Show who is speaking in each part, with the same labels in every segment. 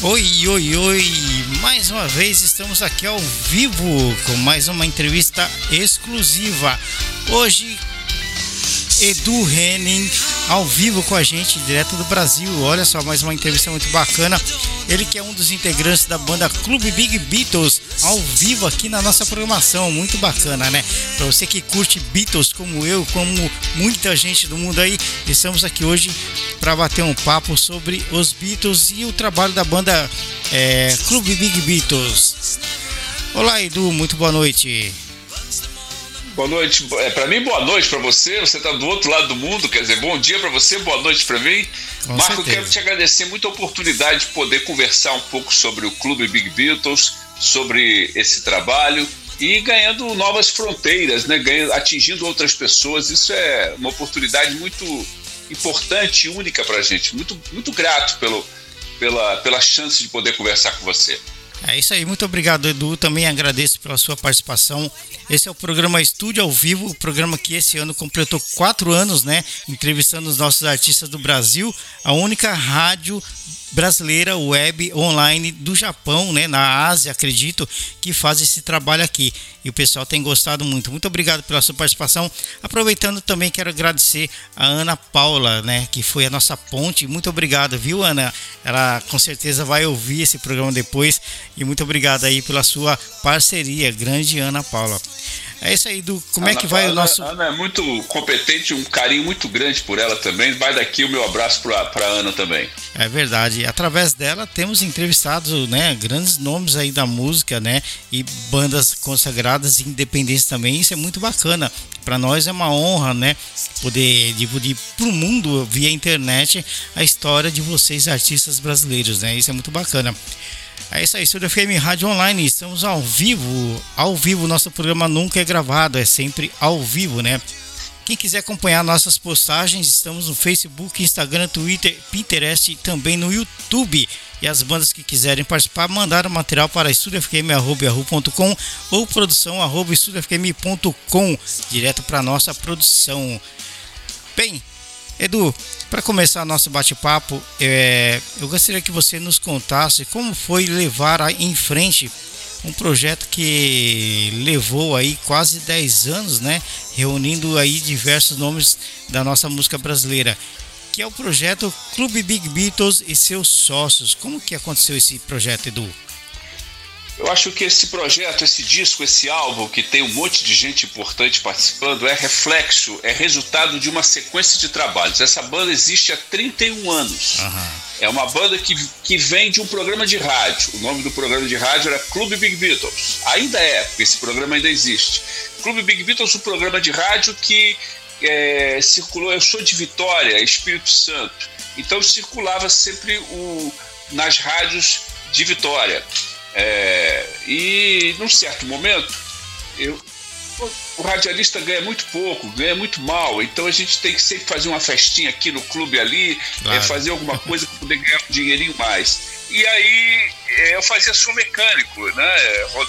Speaker 1: Oi, oi, oi! Mais uma vez estamos aqui ao vivo com mais uma entrevista exclusiva. Hoje, Edu Henning ao vivo com a gente, direto do Brasil. Olha só, mais uma entrevista muito bacana. Ele que é um dos integrantes da banda Clube Big Beatles, ao vivo aqui na nossa programação. Muito bacana, né? Para você que curte Beatles como eu, como muita gente do mundo aí, estamos aqui hoje para bater um papo sobre os Beatles e o trabalho da banda é, Clube Big Beatles. Olá, Edu, muito boa noite.
Speaker 2: Boa noite. É, para mim, boa noite para você. Você está do outro lado do mundo, quer dizer, bom dia para você, boa noite para mim. Com Marco, certeza. quero te agradecer muito a oportunidade de poder conversar um pouco sobre o Clube Big Beatles, sobre esse trabalho e ganhando novas fronteiras, né? Ganhando, atingindo outras pessoas. Isso é uma oportunidade muito importante e única para a gente. Muito, muito grato pelo, pela, pela chance de poder conversar com você.
Speaker 1: É isso aí, muito obrigado, Edu. Também agradeço pela sua participação. Esse é o programa Estúdio ao Vivo, o programa que esse ano completou quatro anos, né? Entrevistando os nossos artistas do Brasil, a única rádio brasileira web online do Japão, né, na Ásia, acredito, que faz esse trabalho aqui. E o pessoal tem gostado muito. Muito obrigado pela sua participação. Aproveitando também quero agradecer a Ana Paula, né, que foi a nossa ponte. Muito obrigado, viu, Ana? Ela com certeza vai ouvir esse programa depois e muito obrigado aí pela sua parceria, grande Ana Paula. É isso aí, Du. Como Ana, é que vai
Speaker 2: Ana,
Speaker 1: o nosso.
Speaker 2: Ana é muito competente, um carinho muito grande por ela também. Vai daqui o meu abraço para Ana também.
Speaker 1: É verdade. Através dela temos entrevistado, né, grandes nomes aí da música, né, e bandas consagradas e independentes também. Isso é muito bacana. Para nós é uma honra, né, poder dividir para o mundo via internet a história de vocês artistas brasileiros, né? Isso é muito bacana. É isso aí, Estúdio FM Rádio Online, estamos ao vivo. Ao vivo, nosso programa nunca é gravado, é sempre ao vivo, né? Quem quiser acompanhar nossas postagens, estamos no Facebook, Instagram, Twitter, Pinterest e também no YouTube. E as bandas que quiserem participar, mandar o material para estudiofm.com ou produção.estudiofm.com, direto para nossa produção. Bem, Edu, para começar nosso bate-papo, é, eu gostaria que você nos contasse como foi levar em frente um projeto que levou aí quase 10 anos, né, reunindo aí diversos nomes da nossa música brasileira, que é o projeto Clube Big Beatles e seus sócios. Como que aconteceu esse projeto, Edu?
Speaker 2: Eu acho que esse projeto, esse disco, esse álbum, que tem um monte de gente importante participando, é reflexo, é resultado de uma sequência de trabalhos. Essa banda existe há 31 anos. Uhum. É uma banda que, que vem de um programa de rádio. O nome do programa de rádio era Clube Big Beatles. Ainda é, porque esse programa ainda existe. Clube Big Beatles, um programa de rádio que é, circulou. Eu sou de Vitória, Espírito Santo. Então circulava sempre o, nas rádios de Vitória. É, e num certo momento, eu, o radialista ganha muito pouco, ganha muito mal, então a gente tem que sempre fazer uma festinha aqui no clube ali, é, claro. é, fazer alguma coisa para poder ganhar um dinheirinho mais. E aí é, eu fazia som mecânico, né?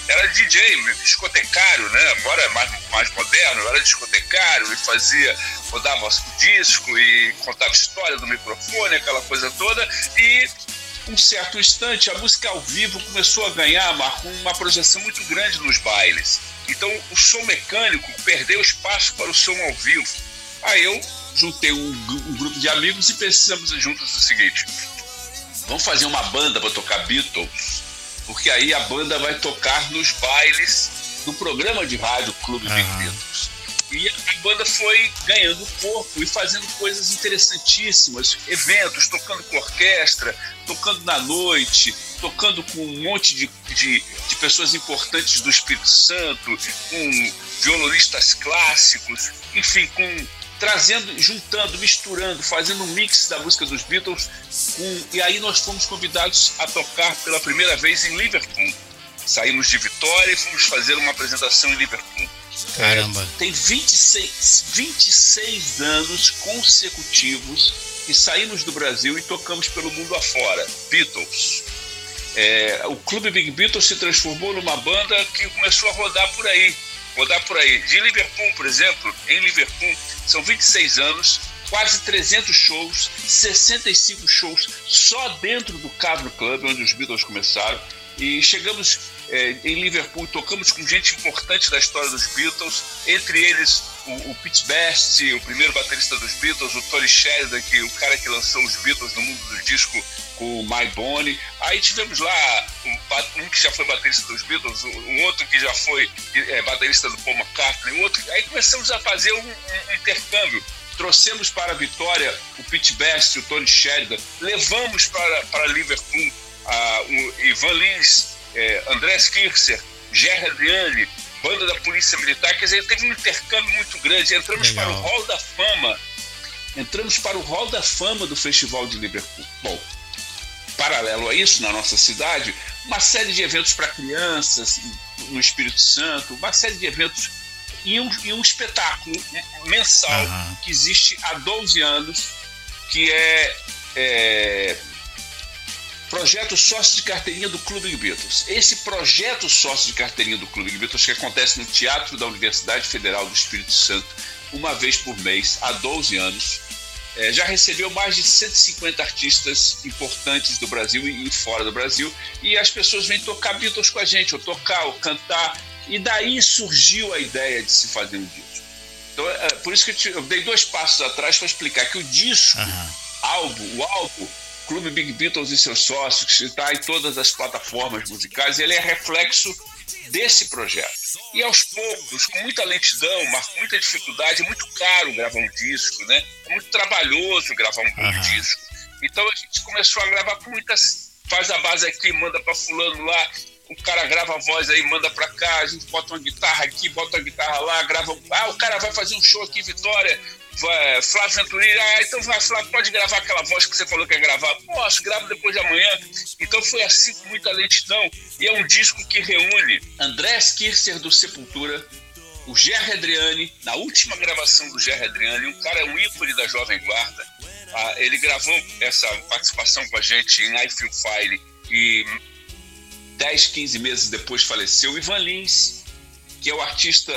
Speaker 2: Era DJ, discotecário, né? Agora é mais, mais moderno, era discotecário e fazia, rodava o disco e contava história do microfone, aquela coisa toda, e um certo instante, a música ao vivo começou a ganhar, Marco, uma projeção muito grande nos bailes. Então, o som mecânico perdeu espaço para o som ao vivo. Aí eu juntei um, um grupo de amigos e pensamos juntos o seguinte: vamos fazer uma banda para tocar Beatles, porque aí a banda vai tocar nos bailes do programa de rádio Clube uhum. Big Beatles. Banda foi ganhando corpo e fazendo coisas interessantíssimas, eventos, tocando com orquestra, tocando na noite, tocando com um monte de, de, de pessoas importantes do Espírito Santo, com violonistas clássicos, enfim, com trazendo, juntando, misturando, fazendo um mix da música dos Beatles. Com, e aí nós fomos convidados a tocar pela primeira vez em Liverpool. Saímos de Vitória e fomos fazer uma apresentação em Liverpool.
Speaker 1: Caramba.
Speaker 2: Tem 26, 26 anos consecutivos que saímos do Brasil e tocamos pelo mundo afora. Beatles. É, o Clube Big Beatles se transformou numa banda que começou a rodar por aí. Rodar por aí. De Liverpool, por exemplo, em Liverpool, são 26 anos, quase 300 shows, 65 shows só dentro do Cavern Club, onde os Beatles começaram. E chegamos é, em Liverpool, tocamos com gente importante da história dos Beatles, entre eles o, o Pete Best, o primeiro baterista dos Beatles, o Tony Sheridan, que o cara que lançou os Beatles no mundo do disco com o My Bonnie. Aí tivemos lá um, um, que já foi baterista dos Beatles, um outro que já foi é, baterista do Paul McCartney, um outro. Aí começamos a fazer um, um intercâmbio trouxemos para a Vitória o Pete Best, o Tony Sheridan, levamos para, para Liverpool uh, o Ivan Lins, eh, Andrés Kircher, Adriani, banda da Polícia Militar, quer dizer, teve um intercâmbio muito grande. Entramos Legal. para o Hall da Fama, entramos para o Hall da Fama do Festival de Liverpool. Bom, paralelo a isso, na nossa cidade, uma série de eventos para crianças no Espírito Santo, uma série de eventos e um, e um espetáculo mensal uhum. que existe há 12 anos, que é, é projeto sócio de carteirinha do Clube Beatles. Esse projeto sócio de carteirinha do Clube Beatles, que acontece no Teatro da Universidade Federal do Espírito Santo, uma vez por mês, há 12 anos, é, já recebeu mais de 150 artistas importantes do Brasil e fora do Brasil, e as pessoas vêm tocar Beatles com a gente, ou tocar, ou cantar, e daí surgiu a ideia de se fazer um disco. Então, é, por isso que eu, te, eu dei dois passos atrás para explicar que o disco, uhum. álbum, o álbum, Clube Big Beatles e seus sócios, que está em todas as plataformas musicais, ele é reflexo desse projeto. E aos poucos, com muita lentidão, mas com muita dificuldade, é muito caro gravar um disco, né? É muito trabalhoso gravar um uhum. disco. Então a gente começou a gravar com muitas. Faz a base aqui, manda para fulano lá, o cara grava a voz aí, manda pra cá, a gente bota uma guitarra aqui, bota uma guitarra lá, grava. Ah, o cara vai fazer um show aqui, Vitória. Vai, Flávio Venturini, ah, então vai, Flávio, pode gravar aquela voz que você falou que ia gravar. Posso, gravo depois de amanhã. Então foi assim com muita lentidão. E é um disco que reúne Andrés Kircher do Sepultura, o Gerry Adriani, na última gravação do Gerry Adriani, um cara, um ícone da Jovem Guarda. Ah, ele gravou essa participação com a gente em I Feel Fire e 10, 15 meses depois faleceu Ivan Lins, que é o artista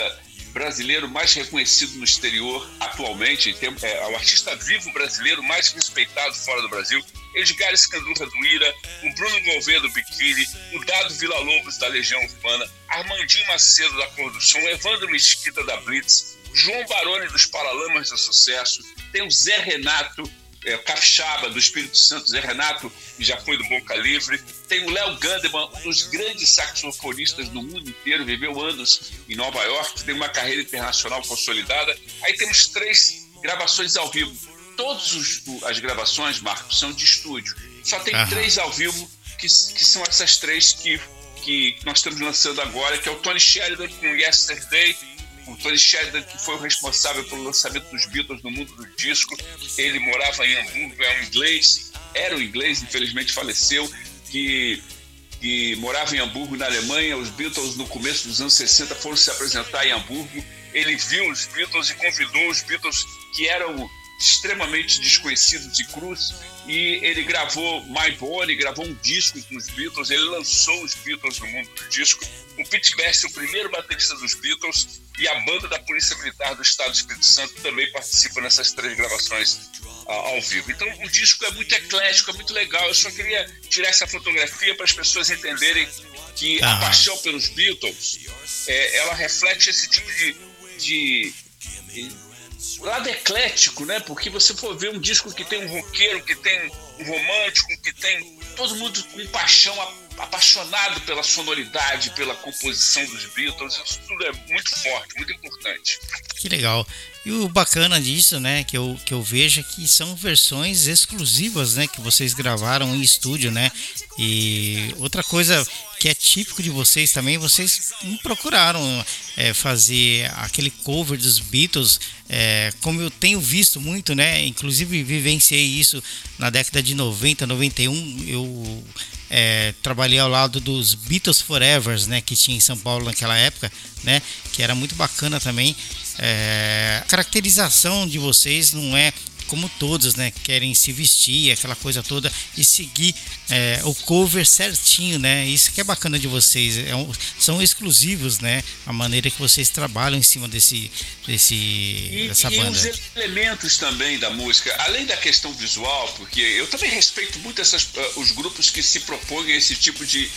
Speaker 2: brasileiro mais reconhecido no exterior atualmente, é o artista vivo brasileiro mais respeitado fora do Brasil. Edgar Escandurra do Ira, o Bruno Gouveia do Biquíni, o Dado Vila Lobos da Legião Urbana, Armandinho Macedo da Cor do Som, Evandro Mesquita da Blitz, João Baroni dos Paralamas do Sucesso, tem o Zé Renato, é, Capixaba, do Espírito Santo, Zé Renato, que já foi do Boca Livre. Tem o Léo Gandeman, um dos grandes saxofonistas do mundo inteiro, viveu anos em Nova York, tem uma carreira internacional consolidada. Aí temos três gravações ao vivo. Todas as gravações, Marcos, são de estúdio. Só tem Aham. três ao vivo, que, que são essas três que, que nós estamos lançando agora, que é o Tony Sheridan com Yesterday, o Tony Sheridan, que foi o responsável pelo lançamento dos Beatles no mundo do disco, ele morava em Hamburgo, é um inglês, era um inglês, infelizmente faleceu, que, que morava em Hamburgo, na Alemanha. Os Beatles, no começo dos anos 60, foram se apresentar em Hamburgo. Ele viu os Beatles e convidou os Beatles, que eram extremamente desconhecidos de cruz, e ele gravou My Body, gravou um disco com os Beatles, ele lançou os Beatles no mundo do disco. O Pete Best, o primeiro baterista dos Beatles, e a banda da Polícia Militar do Estado do Espírito Santo também participa nessas três gravações uh, ao vivo. Então o disco é muito eclético, é muito legal. Eu só queria tirar essa fotografia para as pessoas entenderem que ah. a paixão pelos Beatles é, ela reflete esse tipo de, de lado eclético, né? Porque você for ver um disco que tem um roqueiro, que tem um romântico, que tem todo mundo com paixão, apaixonado pela sonoridade, pela composição dos Beatles. Isso tudo é muito forte, muito importante.
Speaker 1: Que legal. E o bacana disso, né, que eu, que eu vejo é que são versões exclusivas, né, que vocês gravaram em estúdio, né? E outra coisa que é típico de vocês também, vocês não procuraram é, fazer aquele cover dos Beatles, é, como eu tenho visto muito, né? Inclusive vivenciei isso na década de 90, 91, eu é, trabalhei ao lado dos Beatles Forevers, né, que tinha em São Paulo naquela época, né, que era muito bacana também. É, a caracterização de vocês não é como todos, né, querem se vestir, aquela coisa toda e seguir é, o cover certinho, né? Isso que é bacana de vocês, é um, são exclusivos, né? A maneira que vocês trabalham em cima desse, desse
Speaker 2: e,
Speaker 1: dessa
Speaker 2: e
Speaker 1: banda.
Speaker 2: os elementos também da música, além da questão visual, porque eu também respeito muito essas, uh, os grupos que se propõem a esse tipo de,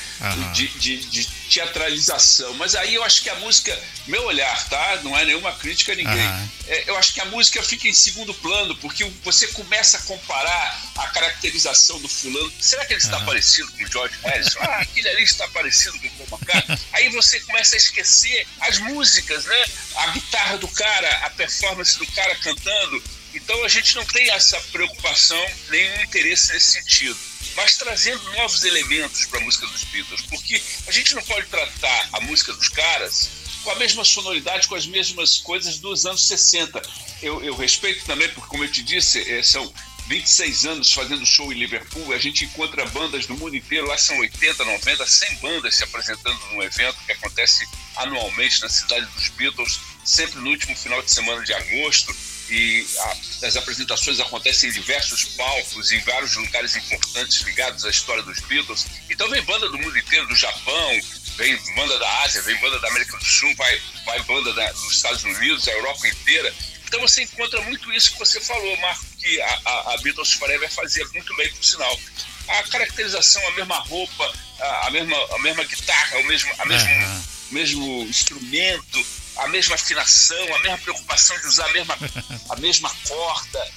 Speaker 2: de, de, de, teatralização, mas aí eu acho que a música, meu olhar, tá? Não é nenhuma crítica a ninguém. É, eu acho que a música fica em segundo plano, porque você começa a comparar a caracterização do fulano. Será que ele está parecido com o George Harrison? Ah, aquele ali está parecido com o Paul McCartney. Aí você começa a esquecer as músicas, né? A guitarra do cara, a performance do cara cantando. Então a gente não tem essa preocupação, nenhum interesse nesse sentido. Mas trazendo novos elementos para a música dos Beatles, porque a gente não pode tratar a música dos caras com a mesma sonoridade, com as mesmas coisas dos anos 60. Eu, eu respeito também, porque, como eu te disse, é, são 26 anos fazendo show em Liverpool, a gente encontra bandas do mundo inteiro, lá são 80, 90, 100 bandas se apresentando num evento que acontece anualmente na cidade dos Beatles, sempre no último final de semana de agosto. E a, as apresentações acontecem em diversos palcos, em vários lugares importantes ligados à história dos Beatles. Então vem banda do mundo inteiro, do Japão, vem banda da Ásia, vem banda da América do Sul, vai, vai banda da, dos Estados Unidos, a Europa inteira. Então você encontra muito isso que você falou, Marco, que a, a, a Beatles Forever fazia muito bem, por sinal. A caracterização, a mesma roupa, a, a mesma, a mesma guitarra, o mesmo, a mesmo, uhum. mesmo instrumento, a mesma afinação, a mesma preocupação de usar a mesma, a mesma corda.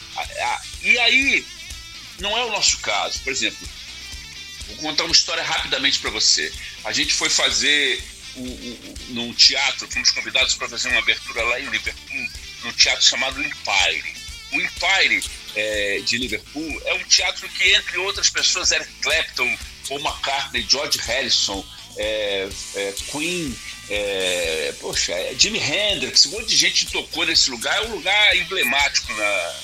Speaker 2: e aí, não é o nosso caso. Por exemplo, vou contar uma história rapidamente para você. A gente foi fazer um, um, num teatro, fomos convidados para fazer uma abertura lá em Liverpool, num teatro chamado Empire. O Empire é, de Liverpool é um teatro que, entre outras pessoas, Eric Clapton, Paul McCartney, George Harrison, é, é, Queen, é, poxa, é Jimi Hendrix, um monte de gente tocou nesse lugar. É um lugar emblemático na,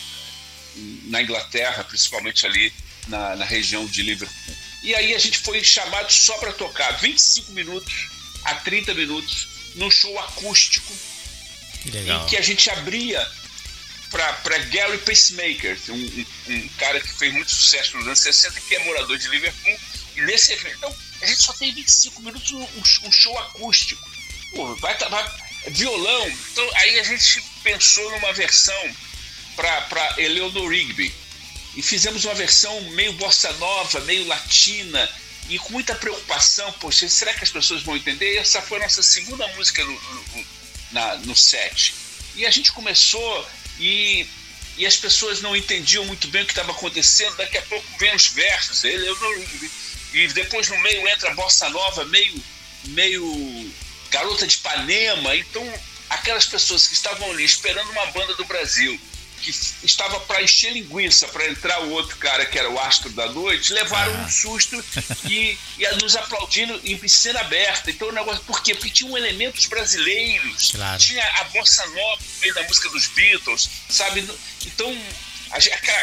Speaker 2: na Inglaterra, principalmente ali na, na região de Liverpool. E aí a gente foi chamado só para tocar 25 minutos a 30 minutos num show acústico
Speaker 1: que
Speaker 2: em que a gente abria para Gary Pacemaker, um, um, um, cara que fez muito sucesso nos anos 60 que é morador de Liverpool. E nesse evento, então, a gente só tem 25 minutos um, um show acústico. Pô, vai, vai, violão. Então, aí a gente pensou numa versão para Eleanor Rigby. E fizemos uma versão meio bossa nova, meio latina, e com muita preocupação, poxa, será que as pessoas vão entender? E essa foi a nossa segunda música no, no, na, no set. E a gente começou e, e as pessoas não entendiam muito bem o que estava acontecendo. Daqui a pouco vem os versos, ele, eu e depois no meio entra a bossa nova, meio, meio garota de Ipanema. Então, aquelas pessoas que estavam ali esperando uma banda do Brasil que estava para encher linguiça para entrar o outro cara que era o astro da noite, levaram ah. um susto e, e nos aplaudindo em cena aberta. Então o negócio, por quê? Porque tinham elementos brasileiros,
Speaker 1: claro.
Speaker 2: tinha a bossa nova no meio da música dos Beatles, sabe? Então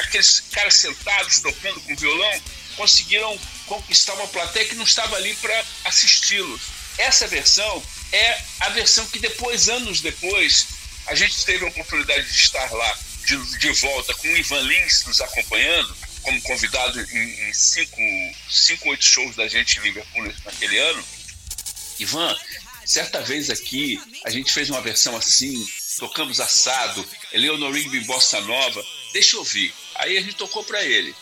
Speaker 2: aqueles caras sentados tocando com violão conseguiram conquistar uma plateia que não estava ali para assisti-los. Essa versão é a versão que depois, anos depois, a gente teve a oportunidade de estar lá de, de volta com o Ivan Lins nos acompanhando, como convidado em, em cinco, cinco, oito shows da gente em Liverpool naquele ano. Ivan, certa vez aqui a gente fez uma versão assim, tocamos assado, Eleonor Rigby Bossa Nova, deixa eu ouvir. Aí a gente tocou para ele.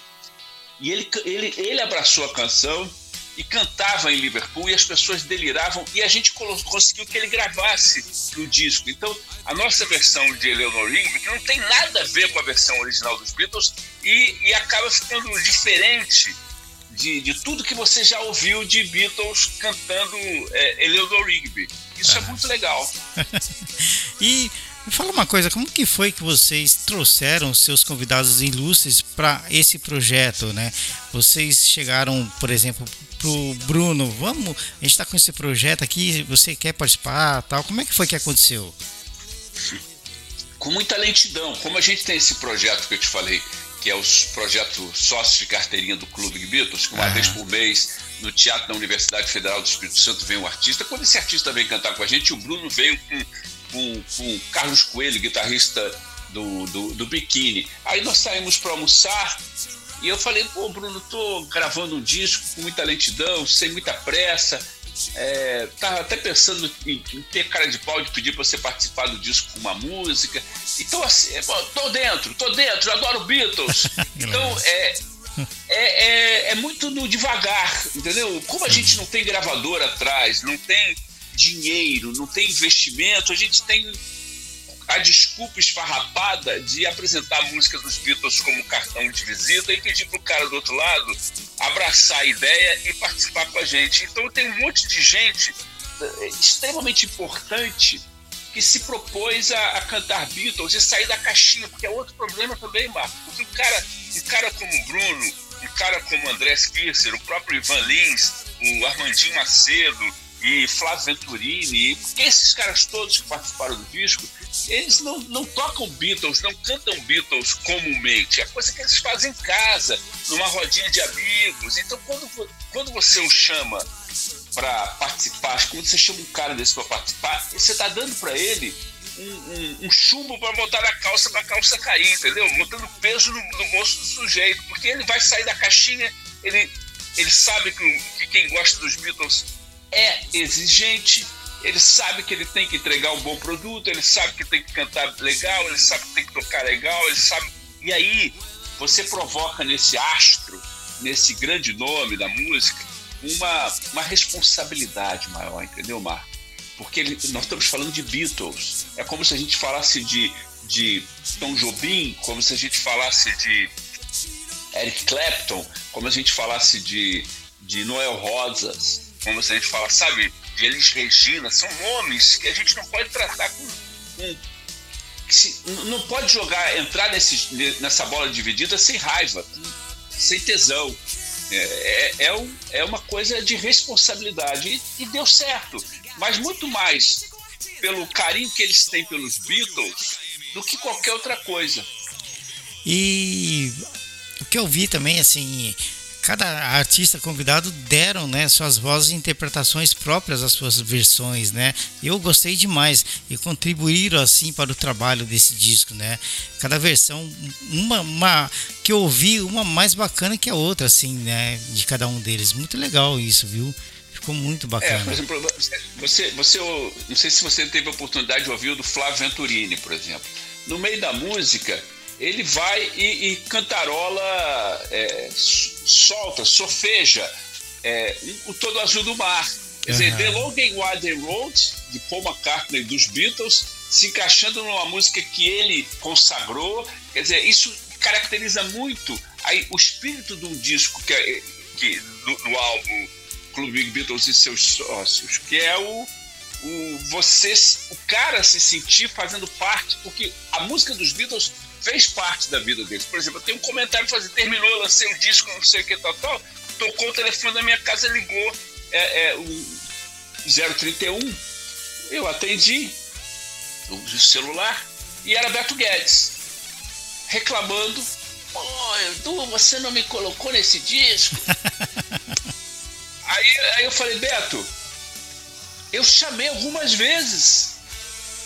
Speaker 2: E ele, ele, ele abraçou a canção e cantava em Liverpool e as pessoas deliravam e a gente conseguiu que ele gravasse o disco. Então, a nossa versão de Eleanor Rigby, que não tem nada a ver com a versão original dos Beatles, e, e acaba ficando diferente de, de, tudo que você já ouviu de Beatles cantando é, Eleanor Rigby. Isso é ah. é muito legal.
Speaker 1: e me fala uma coisa, como que foi que vocês trouxeram seus convidados ilustres para esse projeto, né? Vocês chegaram, por exemplo, pro Bruno, vamos, a gente está com esse projeto aqui, você quer participar, tal? Como é que foi que aconteceu?
Speaker 2: Com muita lentidão, como a gente tem esse projeto que eu te falei, que é o projeto sócio de carteirinha do Clube Beatles, que uma vez por mês no Teatro da Universidade Federal do Espírito Santo vem um artista. Quando esse artista vem cantar com a gente, o Bruno veio com, com, com Carlos Coelho, guitarrista do, do, do Biquíni. Aí nós saímos para almoçar e eu falei, pô, Bruno, tô gravando um disco com muita lentidão, sem muita pressa. É, tava até pensando em, em, ter cara de pau de pedir para você participar do disco com uma música. Então, assim, é, tô dentro, tô dentro, adoro Beatles. então, é, é, é, é, muito no devagar, entendeu? Como a gente não tem gravador atrás, não tem dinheiro, não tem investimento, a gente tem a desculpa esfarrapada de apresentar a música dos Beatles como cartão de visita e pedir pro cara do outro lado abraçar a ideia e participar com a gente. Então tem um monte de gente eh, extremamente importante que se propôs a, a, cantar Beatles e sair da caixinha, porque é outro problema também, Marco. Porque um cara, um cara como o Bruno, um cara como André Kisser, o próprio Ivan Lins, o Armandinho Macedo e Flávio Venturini, porque esses caras todos que participaram do disco, eles não, não tocam Beatles, não cantam Beatles comumente. É coisa que eles fazem em casa, numa rodinha de amigos. Então, quando, quando você o chama para participar, quando você chama um cara desse para participar, você está dando para ele um, um, um chumbo para botar na calça para a calça cair, entendeu? Botando peso no, no do sujeito, porque ele vai sair da caixinha, ele, ele sabe que, que quem gosta dos Beatles é exigente, ele sabe que ele tem que entregar um bom produto, ele sabe que tem que cantar legal, ele sabe que tem que tocar legal, ele sabe. E aí você provoca nesse astro, nesse grande nome da música, uma, uma responsabilidade maior, entendeu, Marco? Porque ele, nós estamos falando de Beatles. É como se a gente falasse de, de Tom Jobim, como se a gente falasse de Eric Clapton, como a gente falasse de, de Noel Rosas, como a gente fala, sabe, de Elis Regina, são nomes que a gente não pode tratar com. com se, não pode jogar, entrar nesse, nessa bola dividida sem raiva, sem tesão. É, é, é, um, é uma coisa de responsabilidade. E, e deu certo. Mas muito mais pelo carinho que eles têm pelos Beatles do que qualquer outra coisa.
Speaker 1: E o que eu vi também, assim, cada artista convidado deram né, suas vozes e interpretações próprias às suas versões, né? Eu gostei demais e contribuíram assim para o trabalho desse disco, né? Cada versão, uma, uma que eu ouvi, uma mais bacana que a outra, assim, né? De cada um deles. Muito legal isso, viu? Ficou muito é, bacana. É, por
Speaker 2: exemplo, você, você, não sei se você teve a oportunidade de ouvir o do Flávio Venturini, por exemplo. No meio da música, ele vai e, e cantarola, é, solta, sofeja é, o Todo Azul do Mar. Quer dizer, The Long and Wide Road, de Paul McCartney dos Beatles, se encaixando numa música que ele consagrou. Quer dizer, isso caracteriza muito aí, o espírito de um disco que, é, que do, do álbum Clube Beatles e seus sócios, que é o, o você, o cara se sentir fazendo parte, porque a música dos Beatles fez parte da vida deles. Por exemplo, eu tenho um comentário para fazer, terminou, lancei o disco, não sei o que, tal, tal, tocou o telefone da minha casa, ligou é, é, o 031, eu atendi o celular e era Beto Guedes reclamando, pô, Edu, você não me colocou nesse disco? aí, aí eu falei, Beto, eu chamei algumas vezes.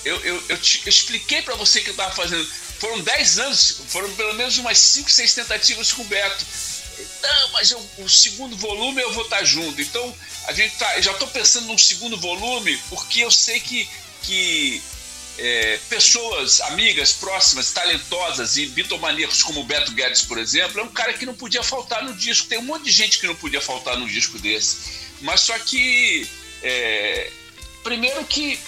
Speaker 2: Eu, eu, eu, te, eu expliquei para você que eu estava fazendo foram 10 anos, foram pelo menos umas 5, 6 tentativas com o Beto. Não, mas eu, o segundo volume eu vou estar junto. Então, a gente tá, já estou pensando num segundo volume, porque eu sei que, que é, pessoas, amigas, próximas, talentosas e bitomaníacos como o Beto Guedes, por exemplo, é um cara que não podia faltar no disco. Tem um monte de gente que não podia faltar num disco desse. Mas só que. É, primeiro que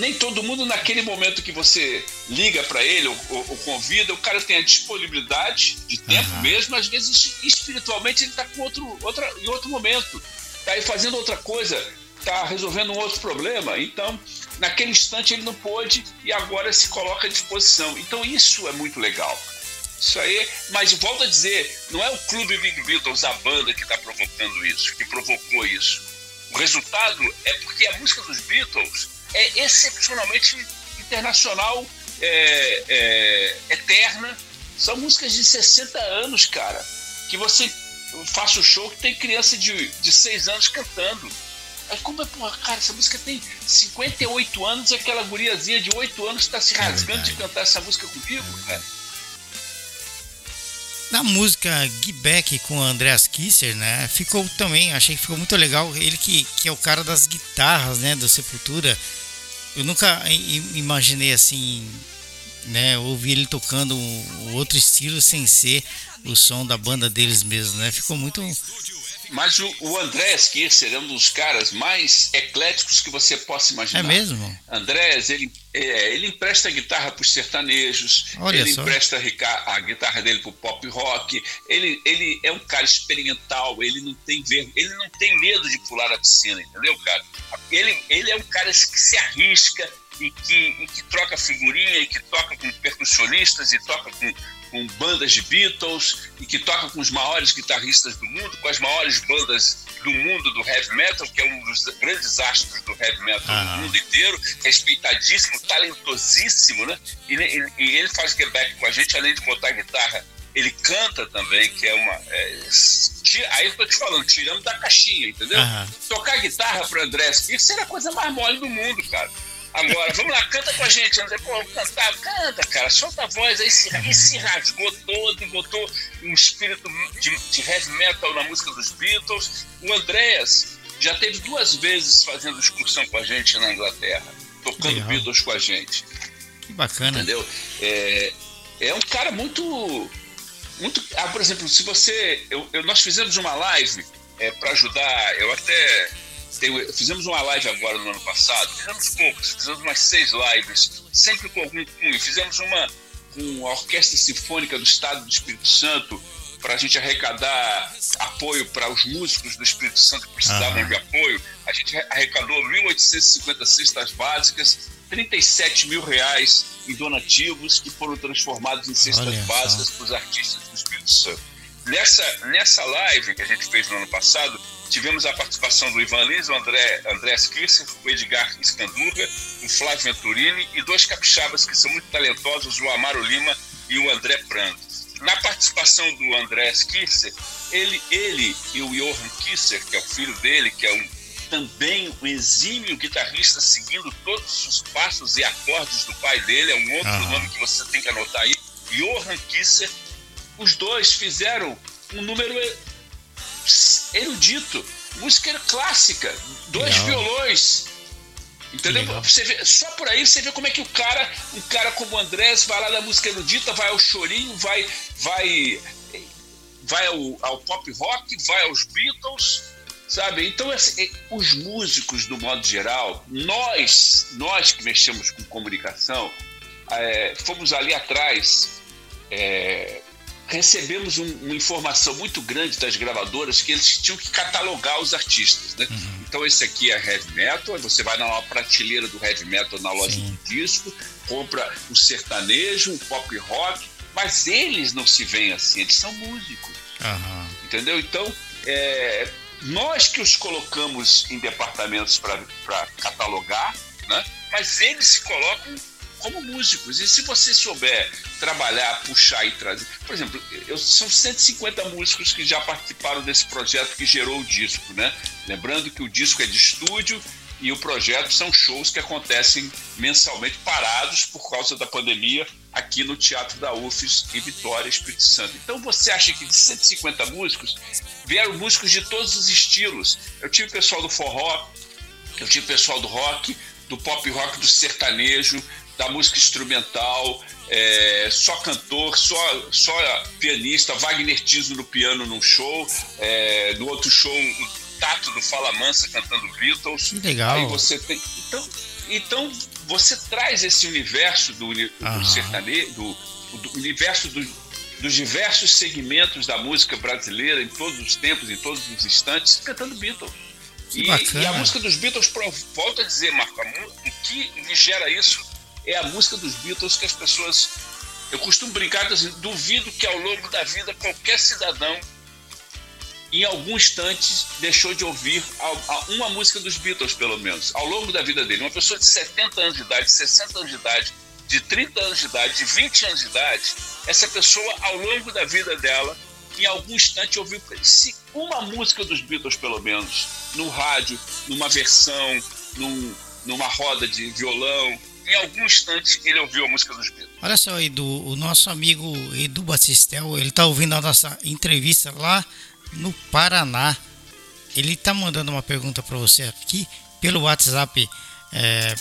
Speaker 2: nem todo mundo naquele momento que você liga para ele ou, ou, ou, convida, o cara tem a disponibilidade de tempo uhum. mesmo, às vezes espiritualmente ele está com outro, outra, em outro momento, está aí fazendo outra coisa, está resolvendo um outro problema, então naquele instante ele não pôde e agora se coloca à disposição. Então isso é muito legal. Isso aí, mas volto a dizer, não é o clube Big Beatles, a banda que está provocando isso, que provocou isso. O resultado é porque a música dos Beatles é excepcionalmente internacional, é, é, eterna, São músicas de 60 anos, cara. Que você faz o show que tem criança de, de 6 anos cantando. Aí como é, porra, cara, essa música tem 58 anos e aquela guriazinha de 8 anos está se é rasgando é de cantar essa música comigo, cara.
Speaker 1: Na música Get Back com o Andreas Kisser, né? Ficou também, achei que ficou muito legal. Ele que, que é o cara das guitarras, né? Do Sepultura. Eu nunca imaginei assim, né? Ouvir ele tocando outro estilo sem ser o som da banda deles mesmo, né? Ficou muito
Speaker 2: mas o, o Andrés Kircher é um dos caras mais ecléticos que você possa imaginar.
Speaker 1: É mesmo?
Speaker 2: Andrés, ele, é, ele empresta a guitarra para os sertanejos, Olha ele só. empresta a, a guitarra dele para o pop rock. Ele, ele é um cara experimental, ele não tem ver, ele não tem medo de pular a piscina, entendeu, cara? Ele, ele é um cara que se arrisca e que, e que troca figurinha, e que toca com percussionistas e toca com com bandas de Beatles e que toca com os maiores guitarristas do mundo, com as maiores bandas do mundo do heavy metal, que é um dos grandes astros do heavy metal ah. do mundo inteiro, respeitadíssimo, talentosíssimo, né? E, e, e, ele faz Quebec com a gente, além de botar guitarra, ele canta também, que é uma. É, aí eu tô te falando, tirando da caixinha, entendeu? Tocar guitarra pro André isso era a coisa mais mole do mundo, cara. Agora, vamos lá, canta com a gente, André. Pô, cantar, canta, cara, solta a voz. Aí se, aí se rasgou todo, botou um espírito de, de heavy metal na música dos Beatles. O Andréas já teve duas vezes fazendo excursão com a gente na Inglaterra, tocando Legal. Beatles com a gente.
Speaker 1: Que bacana.
Speaker 2: Entendeu? É, é um cara muito. muito ah, por exemplo, se você. Eu, eu nós fizemos uma live é, para ajudar, eu até tem, fizemos uma live agora no ano passado, fizemos poucos, fizemos umas seis lives, sempre com algum cunho. Fizemos uma com a Orquestra Sinfônica do Estado do Espírito Santo para a gente arrecadar apoio para os músicos do Espírito Santo que precisavam de apoio. A gente arrecadou 1.850 cestas básicas, 37 mil reais em donativos que foram transformados em cestas Olha básicas para os artistas do Espírito Santo. Nessa, nessa live que a gente fez no ano passado, tivemos a participação do Ivan Lins, o André, André Skisser, o Edgar Escandurga, o Flávio Venturini e dois capixabas que são muito talentosos, o Amaro Lima e o André Prando. Na participação do André Skisser, ele, ele e o Johan Kisser, que é o filho dele, que é um, também um exímio guitarrista, seguindo todos os passos e acordes do pai dele, é um outro uhum. nome que você tem que anotar aí, Johan Kisser, os dois fizeram um número erudito, música clássica, dois Legal. violões. Entendeu? Você vê, só por aí você vê como é que o cara, um cara como o Andrés, vai lá na música erudita, vai ao chorinho, vai, vai, vai ao, ao pop rock, vai aos Beatles, sabe? Então, assim, os músicos, do modo geral, nós, nós que mexemos com comunicação, é, fomos ali atrás é, recebemos um, uma informação muito grande das gravadoras que eles tinham que catalogar os artistas, né? Uhum. Então esse aqui é heavy metal, você vai na prateleira do heavy metal na loja Sim. do disco, compra o sertanejo, o pop rock, mas eles não se veem assim, eles são músicos, uhum. entendeu? Então é, nós que os colocamos em departamentos para catalogar, né? Mas eles se colocam como músicos. E se você souber trabalhar, puxar e trazer. Por exemplo, eu, são 150 músicos que já participaram desse projeto que gerou o disco, né? Lembrando que o disco é de estúdio e o projeto são shows que acontecem mensalmente parados por causa da pandemia aqui no Teatro da UFES em Vitória, Espírito Santo. Então você acha que de 150 músicos vieram músicos de todos os estilos? Eu tive pessoal do forró, eu tive pessoal do rock, do pop rock, do sertanejo, da música instrumental, é, só cantor, só, só pianista, Wagner Tiso no piano num show, é, no outro show o Tato do Fala Mansa cantando Beatles.
Speaker 1: Que legal.
Speaker 2: Aí você tem. Então, então você traz esse universo do, do sertanejo, do, do universo do, dos diversos segmentos da música brasileira em todos os tempos, em todos os instantes, cantando Beatles. E, e, a música dos Beatles, volta a dizer, Marco, o que lhe gera isso é a música dos Beatles que as pessoas. Eu costumo brincar assim, duvido que ao longo da vida qualquer cidadão, em algum instante, deixou de ouvir uma música dos Beatles, pelo menos, ao longo da vida dele. Uma pessoa de 70 anos de idade, 60 anos de idade, de 30 anos de idade, de 20 anos de idade, essa pessoa, ao longo da vida dela, em algum instante ouviu se uma música dos Beatles, pelo menos, no rádio, numa versão, num, numa roda de violão, em algum instante ele ouviu a música dos Beatles.
Speaker 1: Olha só, Edu, o nosso amigo Edu Batistel, ele está ouvindo a nossa entrevista lá no Paraná. Ele está mandando uma pergunta para você aqui pelo WhatsApp. É,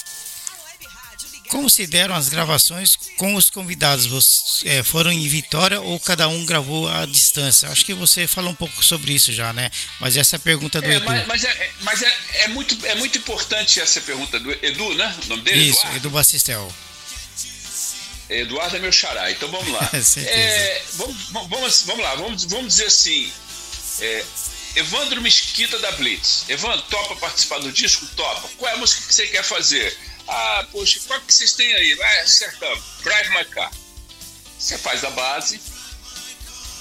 Speaker 1: como se deram as gravações com os convidados? Você, é, foram em Vitória ou cada um gravou à distância? Acho que você falou um pouco sobre isso já, né? Mas essa é pergunta do
Speaker 2: é,
Speaker 1: Edu.
Speaker 2: Mas, mas, é, mas é, é, muito, é muito importante essa pergunta do Edu, né? O nome dele?
Speaker 1: Isso, Eduardo? Edu Bacistel.
Speaker 2: Eduardo é meu xará, então vamos lá. é, vamos, vamos, vamos lá, vamos, vamos dizer assim. É, Evandro Mesquita da Blitz. Evandro, topa participar do disco? Topa. Qual é a música que você quer fazer? Ah, poxa, qual que vocês têm aí? Vai, acertamos. Drive My Car. Você faz a base.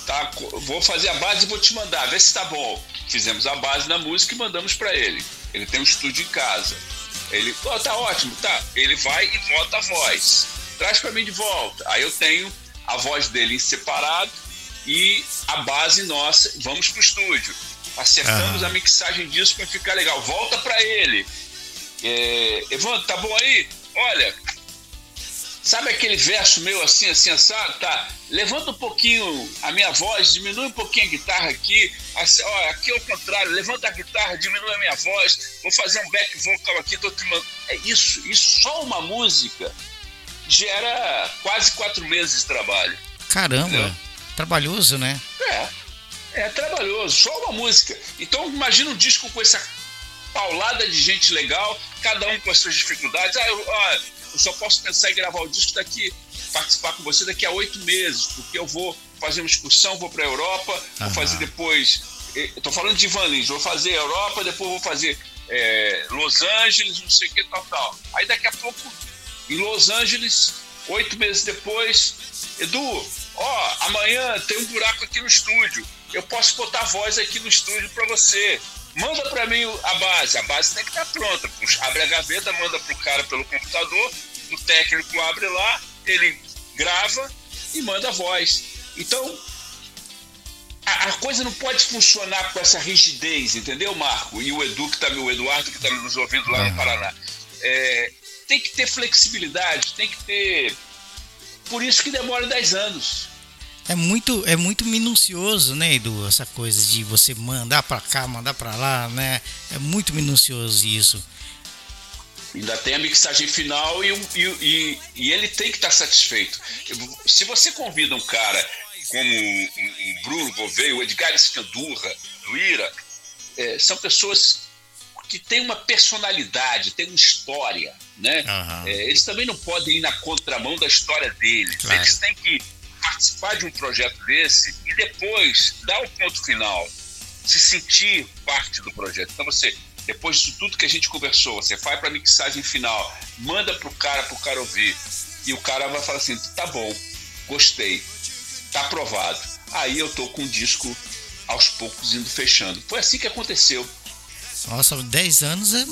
Speaker 2: Tá? Vou fazer a base e vou te mandar. Vê se tá bom. Fizemos a base na música e mandamos para ele. Ele tem um estúdio em casa. Ele, oh, tá ótimo, tá. Ele vai e volta a voz. Traz para mim de volta. Aí eu tenho a voz dele em separado e a base nossa. Vamos pro estúdio. Acertamos a mixagem disso para ficar legal. Volta para ele é, Evandro, tá bom aí? Olha, sabe aquele verso meu assim, assim, assado? Tá, levanta um pouquinho a minha voz, diminui um pouquinho a guitarra aqui. Assim, ó, aqui é o contrário, levanta a guitarra, diminui a minha voz, vou fazer um back vocal aqui, tô te É isso, isso só uma música gera quase quatro meses de trabalho.
Speaker 1: Caramba, entendeu? trabalhoso, né?
Speaker 2: É, é trabalhoso, só uma música. Então imagina um disco com essa paulada de gente legal, cada um com as suas dificuldades. Ah, eu, ah, eu só posso pensar em gravar o disco daqui, participar com você daqui a oito meses, porque eu vou fazer uma excursão, vou para a Europa, uhum. vou fazer depois. Estou falando de Van Lins, vou fazer Europa, depois vou fazer é, Los Angeles, não sei o que, tal, tal. Aí daqui a pouco, em Los Angeles, oito meses depois, Edu, ó, amanhã tem um buraco aqui no estúdio. Eu posso botar voz aqui no estúdio para você manda para mim a base. A base tem que estar tá pronta. Puxa, abre a gaveta, manda pro cara pelo computador, o técnico abre lá, ele grava e manda a voz. Então, a, a coisa não pode funcionar com essa rigidez, entendeu, Marco? E o Edu que tá, o Eduardo que está nos ouvindo lá no Paraná. É, tem que ter flexibilidade, tem que ter. Por isso que demora 10 anos.
Speaker 1: É muito, é muito minucioso, né, Edu? Essa coisa de você mandar para cá, mandar para lá, né? É muito minucioso isso.
Speaker 2: Ainda tem a mixagem final e, e, e, e ele tem que estar tá satisfeito. Se você convida um cara como o Bruno Gouveia, o Edgar Escandurra, do Ira, é, são pessoas que têm uma personalidade, têm uma história, né? Uhum. É, eles também não podem ir na contramão da história deles. Claro. Eles têm que participar de um projeto desse e depois dar o ponto final, se sentir parte do projeto. Então você, depois de tudo que a gente conversou, você vai para a mixagem final, manda pro cara, pro cara ouvir, e o cara vai falar assim: tá bom, gostei, tá aprovado. Aí eu tô com o disco aos poucos indo fechando. Foi assim que aconteceu.
Speaker 1: Nossa, 10 anos é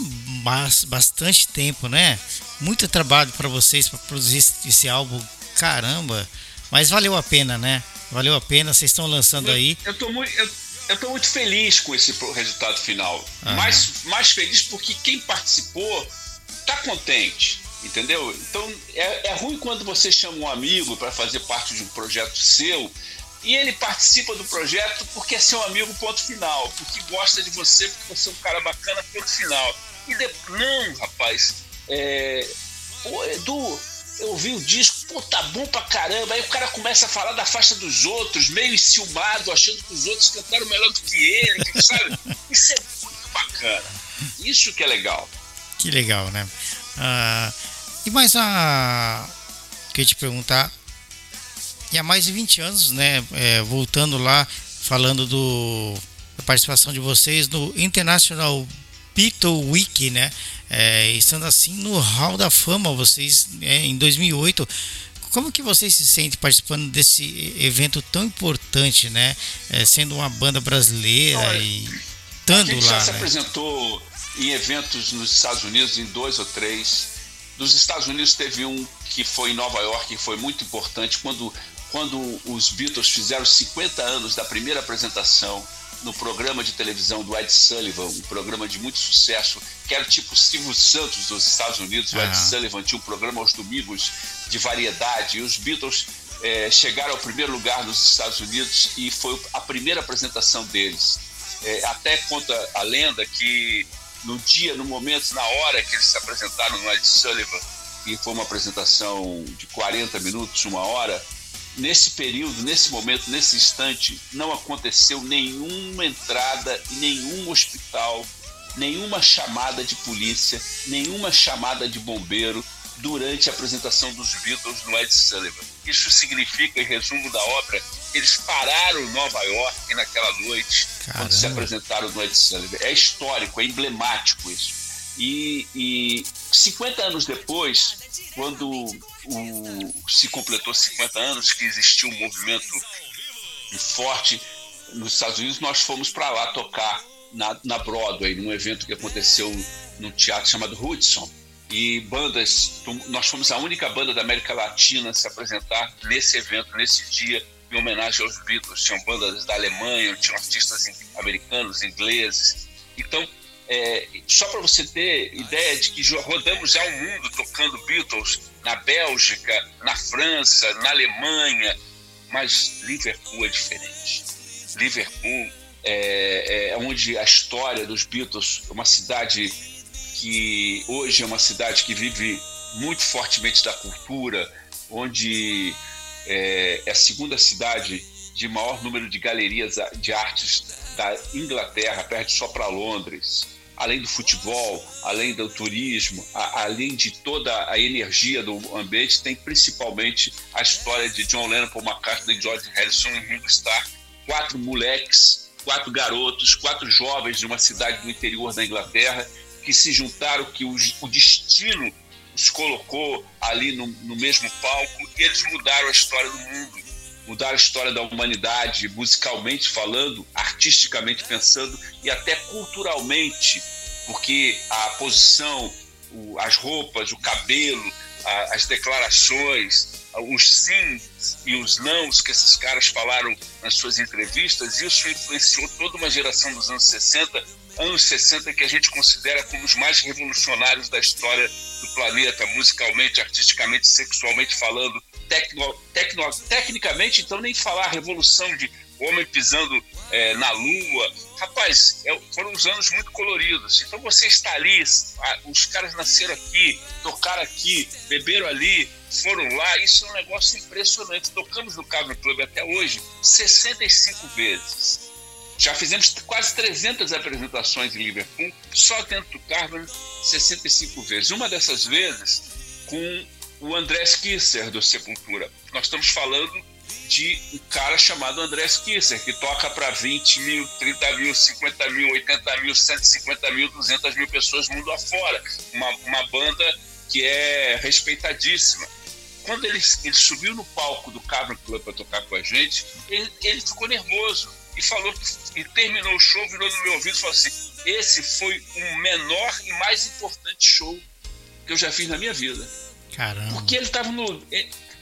Speaker 1: bastante tempo, né? Muito trabalho para vocês para produzir esse álbum. Caramba! Mas valeu a pena, né? Valeu a pena, vocês estão lançando
Speaker 2: eu,
Speaker 1: aí.
Speaker 2: Eu tô, muito, eu, eu tô muito feliz com esse resultado final. Mais, mais feliz porque quem participou tá contente, entendeu? Então é, é ruim quando você chama um amigo para fazer parte de um projeto seu e ele participa do projeto porque é seu amigo, ponto final, porque gosta de você, porque você é um cara bacana, ponto final. E de... não, rapaz, é... Pô, Edu, eu ouvi o disco, pô, tá bom pra caramba. Aí o cara começa a falar da faixa dos outros, meio enciumado, achando que os outros cantaram melhor do que ele, sabe? Isso é muito bacana. Isso que é legal.
Speaker 1: Que legal, né? Uh, e mais a. Queria te perguntar. E há mais de 20 anos, né? É, voltando lá, falando do, da participação de vocês no International Beatle Week, né? É, estando assim no Hall da Fama, vocês é, em 2008. Como que vocês se sentem participando desse evento tão importante, né? É, sendo uma banda brasileira Olha, e estando lá. A
Speaker 2: gente já
Speaker 1: né?
Speaker 2: se apresentou em eventos nos Estados Unidos, em dois ou três. Dos Estados Unidos teve um que foi em Nova York, que foi muito importante, quando, quando os Beatles fizeram 50 anos da primeira apresentação no programa de televisão do Ed Sullivan, um programa de muito sucesso, que era tipo Silvio Santos dos Estados Unidos. O Ed. Sullivan tinha um programa aos domingos de variedade, e os Beatles é, chegaram ao primeiro lugar nos Estados Unidos e foi a primeira apresentação deles. É, até conta a lenda que no dia, no momento, na hora que eles se apresentaram no Ed Sullivan, e foi uma apresentação de 40 minutos, uma hora, nesse período, nesse momento, nesse instante, não aconteceu nenhuma entrada em nenhum hospital, nenhuma chamada de polícia, nenhuma chamada de bombeiro durante a apresentação dos Beatles no Ed Sullivan. Isso significa, em resumo da obra, eles pararam Nova York naquela noite, Caramba. quando se apresentaram no Ed Sullivan. É histórico, é emblemático isso. E, e 50 anos depois, quando o, se completou 50 anos que existiu um movimento forte nos Estados Unidos, nós fomos para lá tocar na, na Broadway, num evento que aconteceu num teatro chamado Hudson. E bandas, nós fomos a única banda da América Latina a se apresentar nesse evento, nesse dia, em homenagem aos Beatles. Tinham bandas da Alemanha, tinham artistas americanos, ingleses. Então, é, só para você ter ideia de que rodamos já o mundo tocando Beatles na Bélgica, na França, na Alemanha, mas Liverpool é diferente. Liverpool é, é onde a história dos Beatles, uma cidade que hoje é uma cidade que vive muito fortemente da cultura, onde é, é a segunda cidade de maior número de galerias de artes da Inglaterra, perde só para Londres além do futebol, além do turismo, a, além de toda a energia do ambiente, tem principalmente a história de John Lennon, Paul McCartney, George Harrison e Ringo Starr, quatro moleques, quatro garotos, quatro jovens de uma cidade do interior da Inglaterra que se juntaram, que o, o destino os colocou ali no, no mesmo palco e eles mudaram a história do mundo mudar a história da humanidade, musicalmente falando, artisticamente pensando e até culturalmente, porque a posição, as roupas, o cabelo, as declarações, os sims e os nãos que esses caras falaram nas suas entrevistas, isso influenciou toda uma geração dos anos 60, anos 60 que a gente considera como os mais revolucionários da história do planeta, musicalmente, artisticamente, sexualmente falando, tecno, tecno, tecnicamente, então nem falar revolução de homem pisando é, na lua. Rapaz, é, foram uns anos muito coloridos. Então você está ali, os caras nasceram aqui, tocaram aqui, beberam ali, foram lá. Isso é um negócio impressionante. Tocamos no Cavern Club até hoje 65 vezes. Já fizemos quase 300 apresentações em Liverpool, só dentro do Cavern, 65 vezes. Uma dessas vezes com o André Kisser do Sepultura. Nós estamos falando de um cara chamado André Kisser, que toca para 20 mil, 30 mil, 50 mil, 80 mil, 150 mil, 200 mil pessoas mundo afora. Uma, uma banda que é respeitadíssima. Quando ele, ele subiu no palco do Cavern Club para tocar com a gente, ele, ele ficou nervoso e falou e terminou o show, virou no meu ouvido e falou assim: esse foi o menor e mais importante show que eu já fiz na minha vida.
Speaker 1: Caramba.
Speaker 2: Porque ele estava no.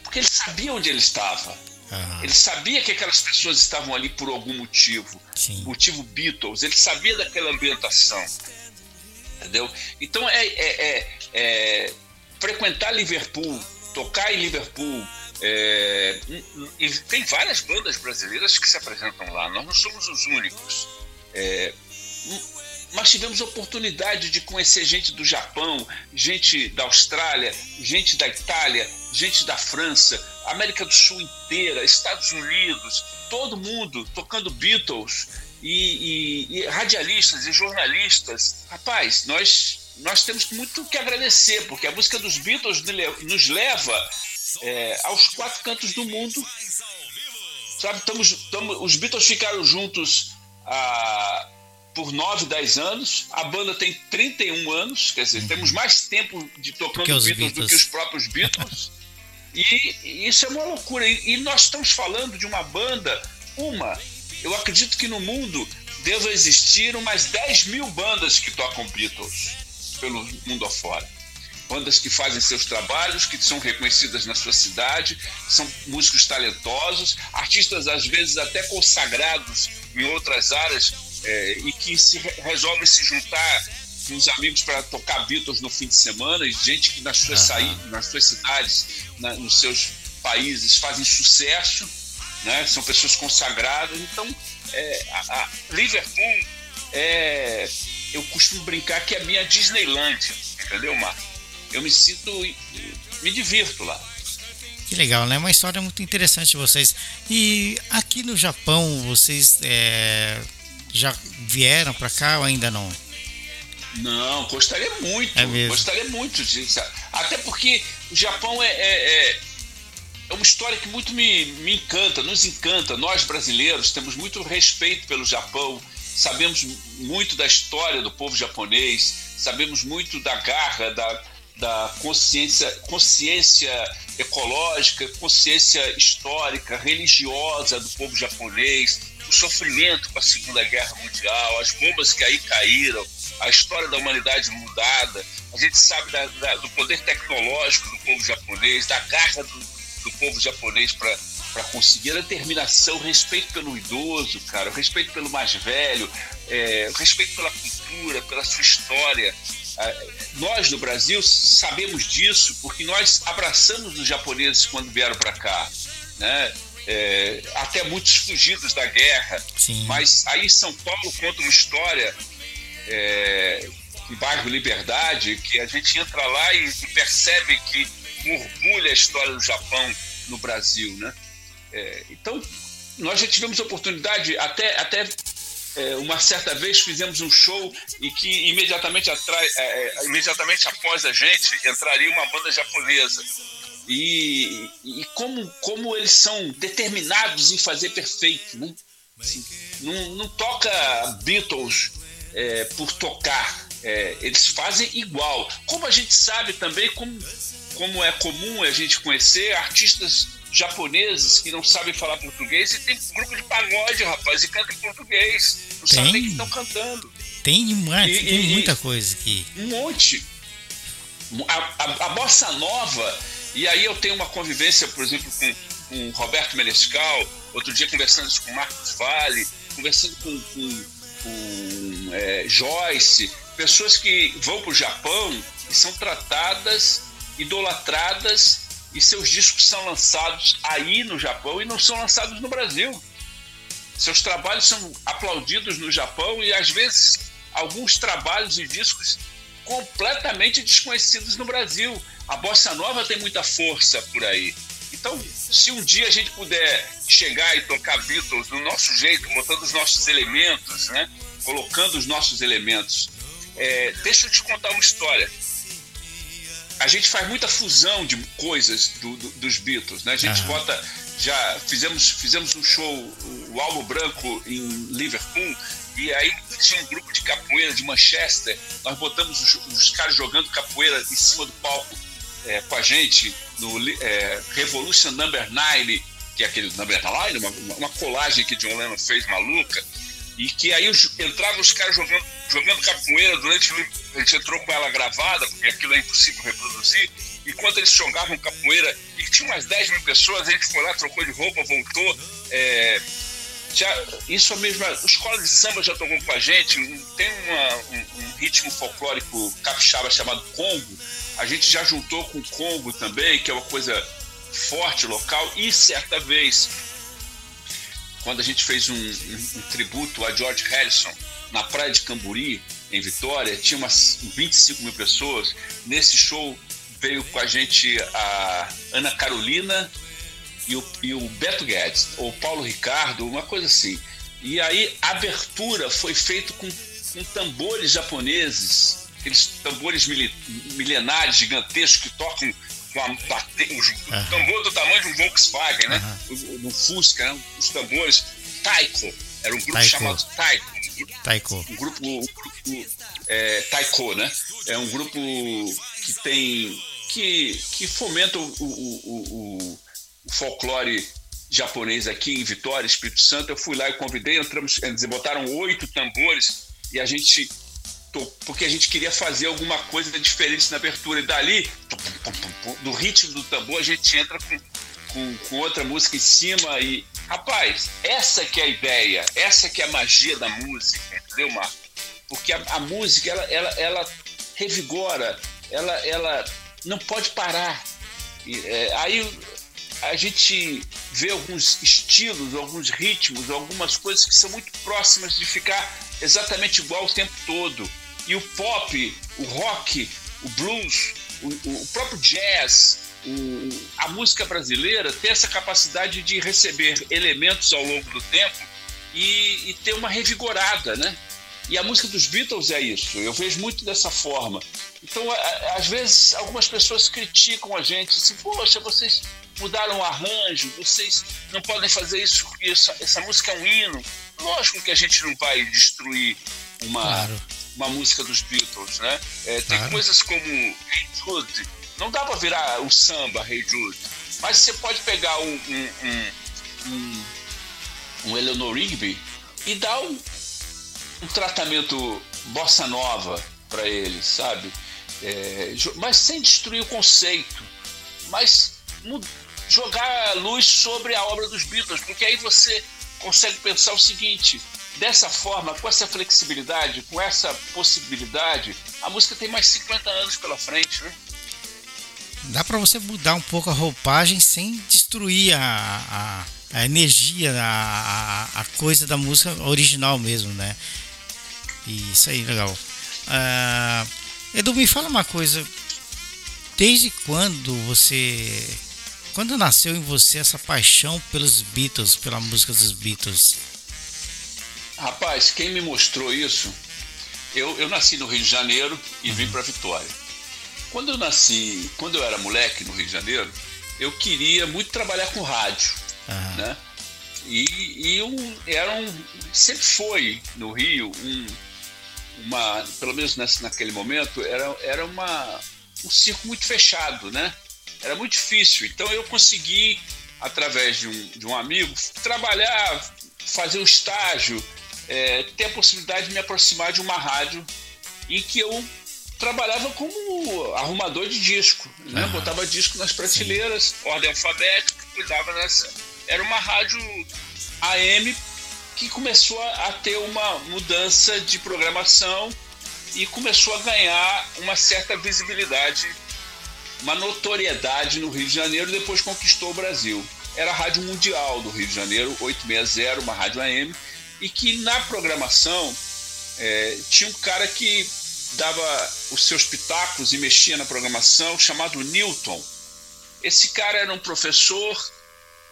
Speaker 2: Porque ele sabia onde ele estava. Uhum. Ele sabia que aquelas pessoas estavam ali por algum motivo. Sim. Motivo Beatles. Ele sabia daquela ambientação. Entendeu? Então é, é, é, é frequentar Liverpool, tocar em Liverpool. É, e tem várias bandas brasileiras que se apresentam lá. Nós não somos os únicos. Nós tivemos oportunidade de conhecer gente do Japão, gente da Austrália, gente da Itália, gente da França, América do Sul inteira, Estados Unidos, todo mundo tocando Beatles e, e, e radialistas e jornalistas. Rapaz, nós nós temos muito que agradecer, porque a música dos Beatles nos leva é, aos quatro cantos do mundo. Sabe, tamo, tamo, os Beatles ficaram juntos a, por 9, 10 anos. A banda tem 31 anos, quer dizer, uhum. temos mais tempo de tocando Beatles, Beatles, do que os próprios Beatles. e, isso é uma loucura. E, e, nós estamos falando de uma banda, uma. Eu acredito que no mundo deva existir umas 10 mil bandas que tocam Beatles pelo mundo afora. bandas que fazem seus trabalhos, que são reconhecidas na sua cidade, são músicos talentosos, artistas às vezes até consagrados em outras áreas é, e que se resolvem se juntar com os amigos para tocar Beatles no fim de semana, e gente que nas suas, uhum. nas suas cidades, na, nos seus países fazem sucesso, né? são pessoas consagradas. Então, é, a, a Liverpool é, eu costumo brincar que é a minha Disneylandia, entendeu, Marco? eu me sinto. me divirto lá.
Speaker 1: Que legal, né? Uma história muito interessante de vocês. E aqui no Japão, vocês é, já vieram para cá ou ainda não?
Speaker 2: Não, gostaria muito. É mesmo. Gostaria muito disso. Até porque o Japão é, é, é, é, uma história que muito me, me encanta, nos encanta. Nós brasileiros temos muito respeito pelo Japão, sabemos muito da história do povo japonês, sabemos muito da garra, da, da consciência, consciência ecológica, consciência histórica, religiosa do povo japonês, o sofrimento com a Segunda Guerra Mundial, as bombas que aí caíram, a história da humanidade mudada. A gente sabe da, da, do poder tecnológico do povo japonês, da garra do, do povo japonês para conseguir a determinação, respeito pelo idoso, cara, respeito pelo mais velho, é, respeito pela cultura, pela sua história. É, nós no Brasil sabemos disso porque nós abraçamos os japoneses quando vieram para cá, né? É, até muitos fugidos da guerra. Sim. Mas aí São Paulo conta uma história é, em bairro Liberdade que a gente entra lá e, e percebe que orgulha a história do Japão no Brasil, né? É, então nós já tivemos oportunidade até até é, uma certa vez fizemos um show e que imediatamente, atrás, é, é, imediatamente após a gente entraria uma banda japonesa. E, e como, como eles são determinados em fazer perfeito, né? Assim, não, não toca Beatles é, por tocar, é, eles fazem igual. Como a gente sabe também, como, como é comum a gente conhecer artistas japoneses que não sabem falar português e tem grupo de pagode, rapaz, e canta em português. Não tem. sabem que estão cantando.
Speaker 1: Tem demais, e, tem e, muita coisa aqui.
Speaker 2: Um monte. A, a, a, bossa nova, e aí eu tenho uma convivência, por exemplo, com, com Roberto Menescal, outro dia conversando com Marcos Vale, conversando com, com, com é, Joyce, pessoas que vão para o Japão e são tratadas, idolatradas e seus discos são lançados aí no Japão e não são lançados no Brasil. Seus trabalhos são aplaudidos no Japão e às vezes alguns trabalhos e discos completamente desconhecidos no Brasil. A bossa nova tem muita força por aí. Então, se um dia a gente puder chegar e tocar Beatles do nosso jeito, botando os nossos elementos, né? colocando os nossos elementos, é, deixa eu te contar uma história a gente faz muita fusão de coisas do, do, dos Beatles, né? A gente uhum. bota, já fizemos, fizemos um show, o Alvo Branco em Liverpool, e aí tinha um grupo de capoeira de Manchester, nós botamos os, os caras jogando capoeira em cima do palco é, com a gente, no é, Revolution Number 9, que é aquele Number 9, uma, uma colagem que John Lennon fez maluca, e que aí entravam os caras jogando, jogando capoeira durante. A gente entrou com ela gravada, porque aquilo é impossível reproduzir. Enquanto eles jogavam capoeira, e tinha umas 10 mil pessoas, a gente foi lá, trocou de roupa, voltou. É, já, isso é mesmo. A escola de samba já tocou com a gente. Tem uma, um, um, ritmo folclórico capixaba chamado Congo. A gente já juntou com o Congo também, que é uma coisa forte local. E certa vez quando a gente fez um, um, um, tributo a George Harrison na praia de Camburi, em Vitória, tinha umas 25 mil pessoas. Nesse show veio com a gente a Ana Carolina e o, e o Beto Guedes, ou Paulo Ricardo, uma coisa assim. E aí a abertura foi feita com, com tambores japoneses, aqueles tambores milenares gigantescos que tocam com a, os, uhum. tambor do tamanho de um Volkswagen, né? Uhum. No Fusca, né? os tambores. Taiko, era um grupo Taiko. chamado Taiko.
Speaker 1: Taiko.
Speaker 2: Um grupo, um grupo é, Taiko, né? É um grupo que tem. que, que fomenta o, o, o, o folclore japonês aqui em Vitória, Espírito Santo. Eu fui lá e convidei, entramos, eles botaram oito tambores e a gente porque a gente queria fazer alguma coisa diferente na abertura. E dali, do ritmo do tambor, a gente entra com, com, com, outra música em cima e. Rapaz, essa que é a ideia, essa que é a magia da música, entendeu, Marco? Porque a, a música, ela, ela, ela revigora, ela, ela não pode parar. E, é, aí a gente vê alguns estilos, alguns ritmos, algumas coisas que são muito próximas de ficar exatamente igual o tempo todo. E o pop, o rock, o blues, o, o próprio jazz, o, a música brasileira tem essa capacidade de receber elementos ao longo do tempo e, e ter uma revigorada, né? E a música dos Beatles é isso, eu vejo muito dessa forma. Então, às vezes, algumas pessoas criticam a gente, assim, poxa, vocês mudaram o arranjo, vocês não podem fazer isso, porque essa, essa música é um hino. Lógico que a gente não vai destruir uma, claro. Uma música dos Beatles, né? É, tem claro. coisas como Hey Jude, não dá para virar o samba Hey Jude, mas você pode pegar um, um, um, um, um Eleanor Rigby e dar um, um tratamento bossa nova para ele, sabe? É, mas sem destruir o conceito, mas jogar luz sobre a obra dos Beatles, porque aí você consegue pensar o seguinte: dessa forma, com essa flexibilidade, com essa possibilidade, a música tem mais 50 anos pela frente, né?
Speaker 1: Dá para você mudar um pouco a roupagem sem destruir a, a, a energia, a, a, coisa da música original mesmo, né? Isso aí, legal. Uh, Edu, me fala uma coisa. Desde quando você. Quando nasceu em você essa paixão pelos Beatles, pela música dos Beatles?
Speaker 2: Rapaz, quem me mostrou isso? Eu, eu nasci no Rio de Janeiro e vim para Vitória. Quando eu nasci, quando eu era moleque no Rio de Janeiro, eu queria muito trabalhar com rádio, uhum. né? E, e um, era um, sempre foi no Rio um, uma, pelo menos nesse, naquele momento, era, era uma, um circo muito fechado, né? Era muito difícil. Então eu consegui, através de um, de um amigo, trabalhar, fazer um estágio, é, ter a possibilidade de me aproximar de uma rádio em que eu trabalhava como arrumador de disco, né? Botava disco nas prateleiras, ordem alfabética, cuidava dessa. Era uma rádio AM que começou a ter uma mudança de programação e começou a ganhar uma certa visibilidade, uma notoriedade no Rio de Janeiro, depois conquistou o Brasil. Era a Rádio Mundial do Rio de Janeiro, 860, uma rádio AM, e que na programação é, tinha um cara que dava os seus pitacos e mexia na programação, chamado Newton. Esse cara era um professor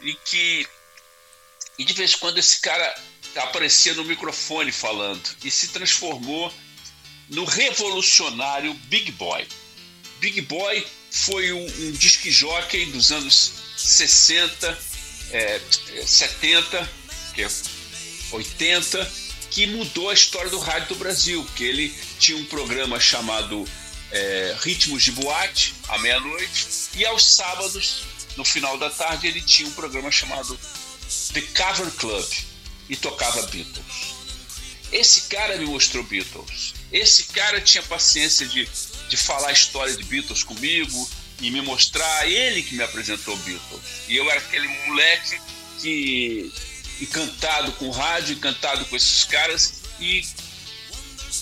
Speaker 2: e que e de vez em quando esse cara aparecia no microfone falando e se transformou no revolucionário Big Boy. Big Boy foi um, um disc jockey dos anos 60, é, 70, que é 80, que mudou a história do rádio do Brasil, porque ele tinha um programa chamado é, Ritmos de Boate, à meia-noite, e aos sábados, no final da tarde, ele tinha um programa chamado The Cover Club e tocava Beatles. Esse cara me mostrou Beatles. Esse cara tinha paciência de, de falar a história de Beatles comigo e me mostrar. Ele que me apresentou Beatles. E eu era aquele moleque que encantado com o rádio, encantado com esses caras. E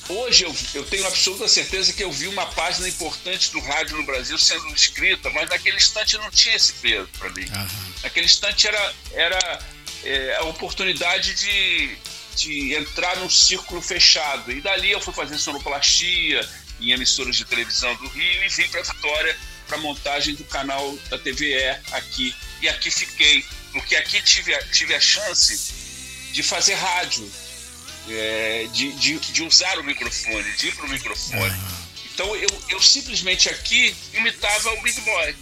Speaker 2: hoje eu, eu tenho absoluta certeza que eu vi uma página importante do rádio no Brasil sendo escrita, mas naquele instante não tinha esse peso para mim. Uhum. Naquele instante era, era é, a oportunidade de, de entrar num círculo fechado. E dali eu fui fazer sonoplastia em emissoras de televisão do Rio e vim para Vitória para montagem do canal da TVE aqui. E aqui fiquei, porque aqui tive a, tive a chance de fazer rádio, é, de, de, de, usar o microfone, de ir para o microfone. Então eu, eu simplesmente aqui imitava o Big Boy,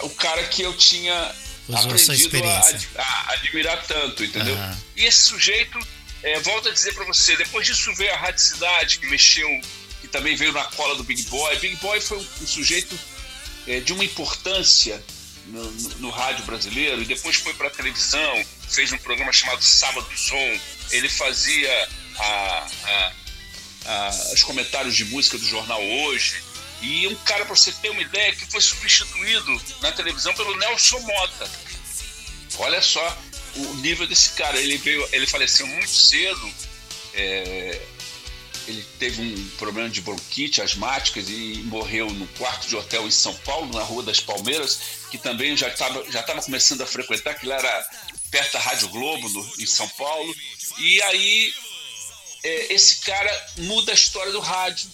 Speaker 2: o cara que eu tinha
Speaker 1: Usou aprendido
Speaker 2: a, a, admirar tanto, entendeu? Uhum. E esse sujeito, é, volta a dizer para você, depois disso veio a Rádio Cidade, que mexeu, que também veio na cola do Big Boy. Big Boy foi um, um sujeito é, de uma importância no, no, rádio brasileiro, e depois foi para a televisão, fez um programa chamado Sábado Som. Ele fazia a, a a, os comentários de música do jornal hoje. E um cara, para você ter uma ideia, que foi substituído na televisão pelo Nelson Mota. Olha só o nível desse cara. Ele, veio, ele faleceu muito cedo. É, ele teve um problema de bronquite asmáticas e morreu no quarto de hotel em São Paulo, na Rua das Palmeiras, que também já estava já tava começando a frequentar, que lá era perto da Rádio Globo, no, em São Paulo. E aí, é, esse cara muda a história do rádio.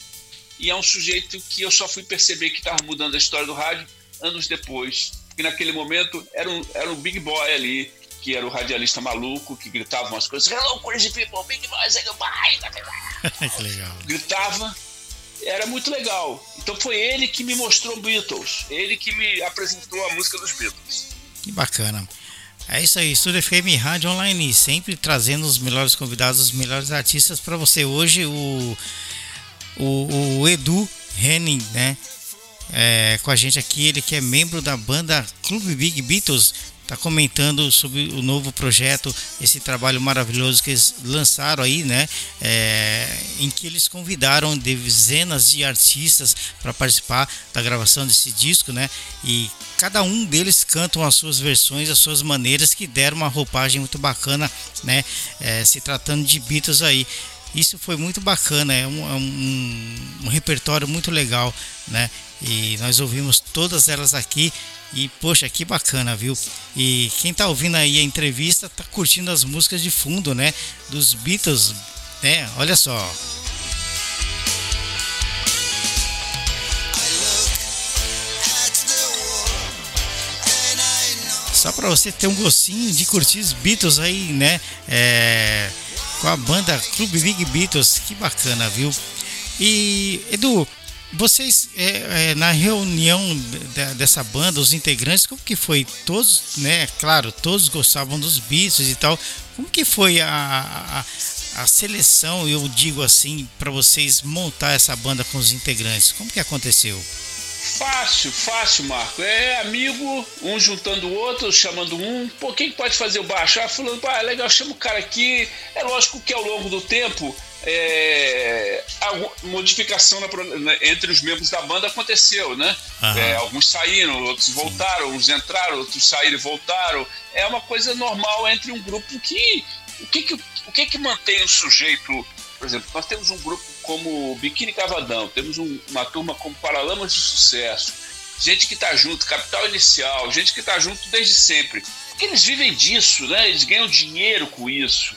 Speaker 2: E é um sujeito que eu só fui perceber que estava mudando a história do rádio anos depois. Porque naquele momento era um, era um big boy ali, que era o radialista maluco, que gritava umas coisas. Hello, crazy people, big boys
Speaker 1: que legal.
Speaker 2: Gritava. Era muito legal. Então foi ele que me mostrou Beatles. Ele que me apresentou a música dos Beatles.
Speaker 1: Que bacana. É isso aí, Estúdio FM Rádio Online, sempre trazendo os melhores convidados, os melhores artistas para você. Hoje o, o, o Edu Henning, né? É, com a gente aqui, ele que é membro da banda Clube Big Beatles, está comentando sobre o novo projeto, esse trabalho maravilhoso que eles lançaram aí, né? É, em que eles convidaram dezenas de artistas para participar da gravação desse disco, né? E cada um deles cantam as suas versões, as suas maneiras que deram uma roupagem muito bacana, né? É, se tratando de Beatles aí. Isso foi muito bacana, é um, é um, um repertório muito legal, né? E nós ouvimos todas elas aqui e poxa, que bacana, viu? E quem tá ouvindo aí a entrevista tá curtindo as músicas de fundo, né? Dos Beatles, né? Olha só. Só para você ter um gostinho de curtir os Beatles aí, né? É, com a banda Clube Big Beatles, que bacana, viu? E Edu, vocês, é, é, na reunião dessa banda, os integrantes, como que foi? Todos, né? Claro, todos gostavam dos Beatles e tal. Como que foi a, a, a seleção, eu digo assim, para vocês montar essa banda com os integrantes? Como que aconteceu?
Speaker 2: Fácil, fácil, Marco. É amigo, um juntando o outro, chamando um. Pô, quem pode fazer o baixo? Ah, falando, ah, legal, chama o cara aqui. É lógico que ao longo do tempo é, a modificação na, entre os membros da banda aconteceu, né? É, alguns saíram, outros Sim. voltaram, uns entraram, outros saíram e voltaram. É uma coisa normal entre um grupo que. O que que, o que, que mantém o sujeito. Por exemplo, nós temos um grupo como Biquíni Cavadão, temos um, uma turma como Paralamas de Sucesso, gente que está junto, Capital Inicial, gente que está junto desde sempre. Porque eles vivem disso, né? Eles ganham dinheiro com isso.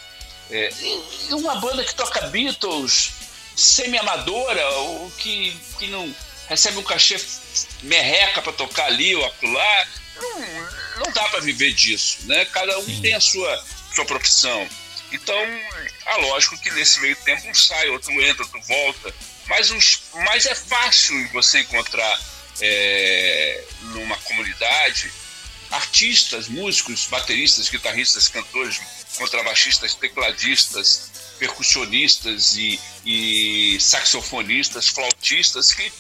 Speaker 2: É, uma banda que toca Beatles semi-amadora, ou que, que não recebe um cachê merreca para tocar ali ou acolá, não, não dá para viver disso, né? Cada um Sim. tem a sua, sua profissão. Então, é lógico que nesse meio tempo um sai, outro entra, outro volta, mas, uns, mas é fácil você encontrar é, numa comunidade artistas, músicos, bateristas, guitarristas, cantores, contrabaixistas, tecladistas, percussionistas e, e saxofonistas, flautistas que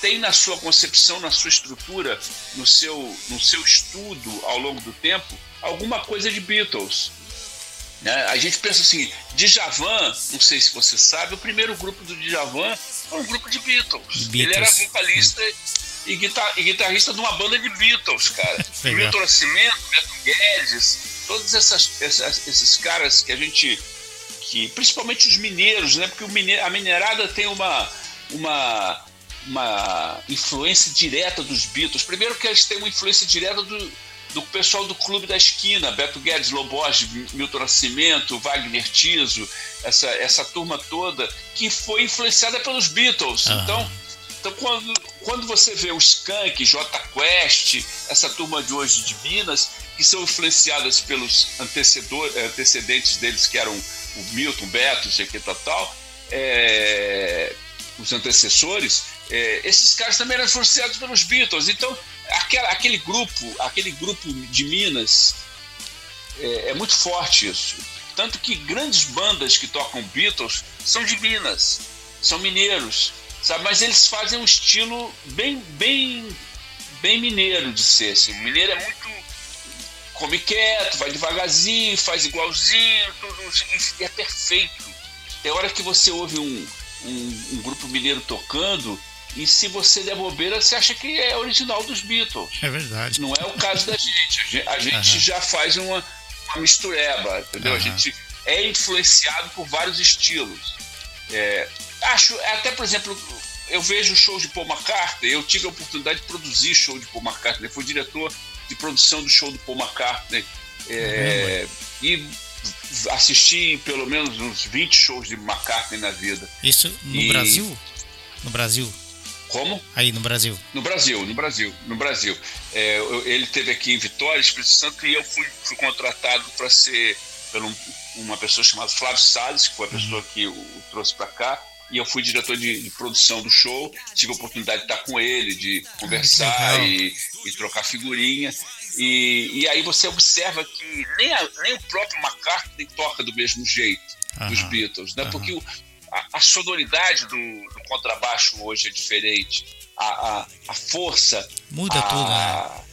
Speaker 2: têm na sua concepção, na sua estrutura, no seu, no seu estudo ao longo do tempo, alguma coisa de Beatles. Né? A gente pensa assim, Djavan, não sei se você sabe, o primeiro grupo do Djavan foi um grupo de Beatles. Beatles. Ele era vocalista e, guitar, e, guitarrista de uma banda de Beatles, cara. Milton Nascimento, Beto Guedes, todos essas, essas, esses caras que a gente. Que, principalmente os mineiros, né? Porque o mine, a minerada tem uma, uma, uma influência direta dos Beatles. Primeiro que eles têm uma influência direta do, do pessoal do Clube da Esquina, Beto Guedes, Lobos, Milton Nascimento, Wagner Tiso, essa, essa turma toda, que foi influenciada pelos Beatles. Uhum. Então, então quando, quando você vê o Skank, J Quest, essa turma de hoje de Minas, que são influenciadas pelos antecedentes deles, que eram o Milton, Beto, Jequeta tal, é, os antecessores, é, esses caras também eram influenciados pelos Beatles. Então, aquela, aquele grupo, aquele grupo de Minas, é, é, muito forte isso. Tanto que grandes bandas que tocam Beatles são de Minas, são mineiros, sabe? Mas eles fazem um estilo bem, bem, bem mineiro de ser. Assim. O mineiro é muito come quieto, vai devagarzinho, faz igualzinho, tudo, é perfeito. Tem hora que você ouve um, um, um grupo mineiro tocando e se você der bobeira, você acha que é original dos Beatles.
Speaker 1: É verdade.
Speaker 2: Não é o caso da gente. A gente uhum. já faz uma, uma mistureba, entendeu? Uhum. A gente é influenciado por vários estilos. É, acho, até por exemplo, eu vejo shows de Paul McCartney, eu tive a oportunidade de produzir show de Paul McCartney, fui diretor de produção do show do Paul McCartney. É, e assisti pelo menos uns 20 shows de McCartney na vida.
Speaker 1: Isso no e... Brasil? No Brasil?
Speaker 2: Como?
Speaker 1: Aí no Brasil.
Speaker 2: No Brasil, no Brasil, no Brasil. É, eu, ele teve aqui em Vitória, Espírito Santo, e eu fui, fui contratado para ser por um, uma pessoa chamada Flávio Salles, que foi a uhum. pessoa que o, trouxe para cá e eu fui diretor de, de, produção do show, tive a oportunidade de estar com ele, de conversar e, e, trocar figurinha. E, e aí você observa que nem, a, nem o próprio McCartney toca do mesmo jeito dos Beatles, né? Porque o, a, a, sonoridade do, do, contrabaixo hoje é diferente, a, a, a força.
Speaker 1: Muda tudo, né?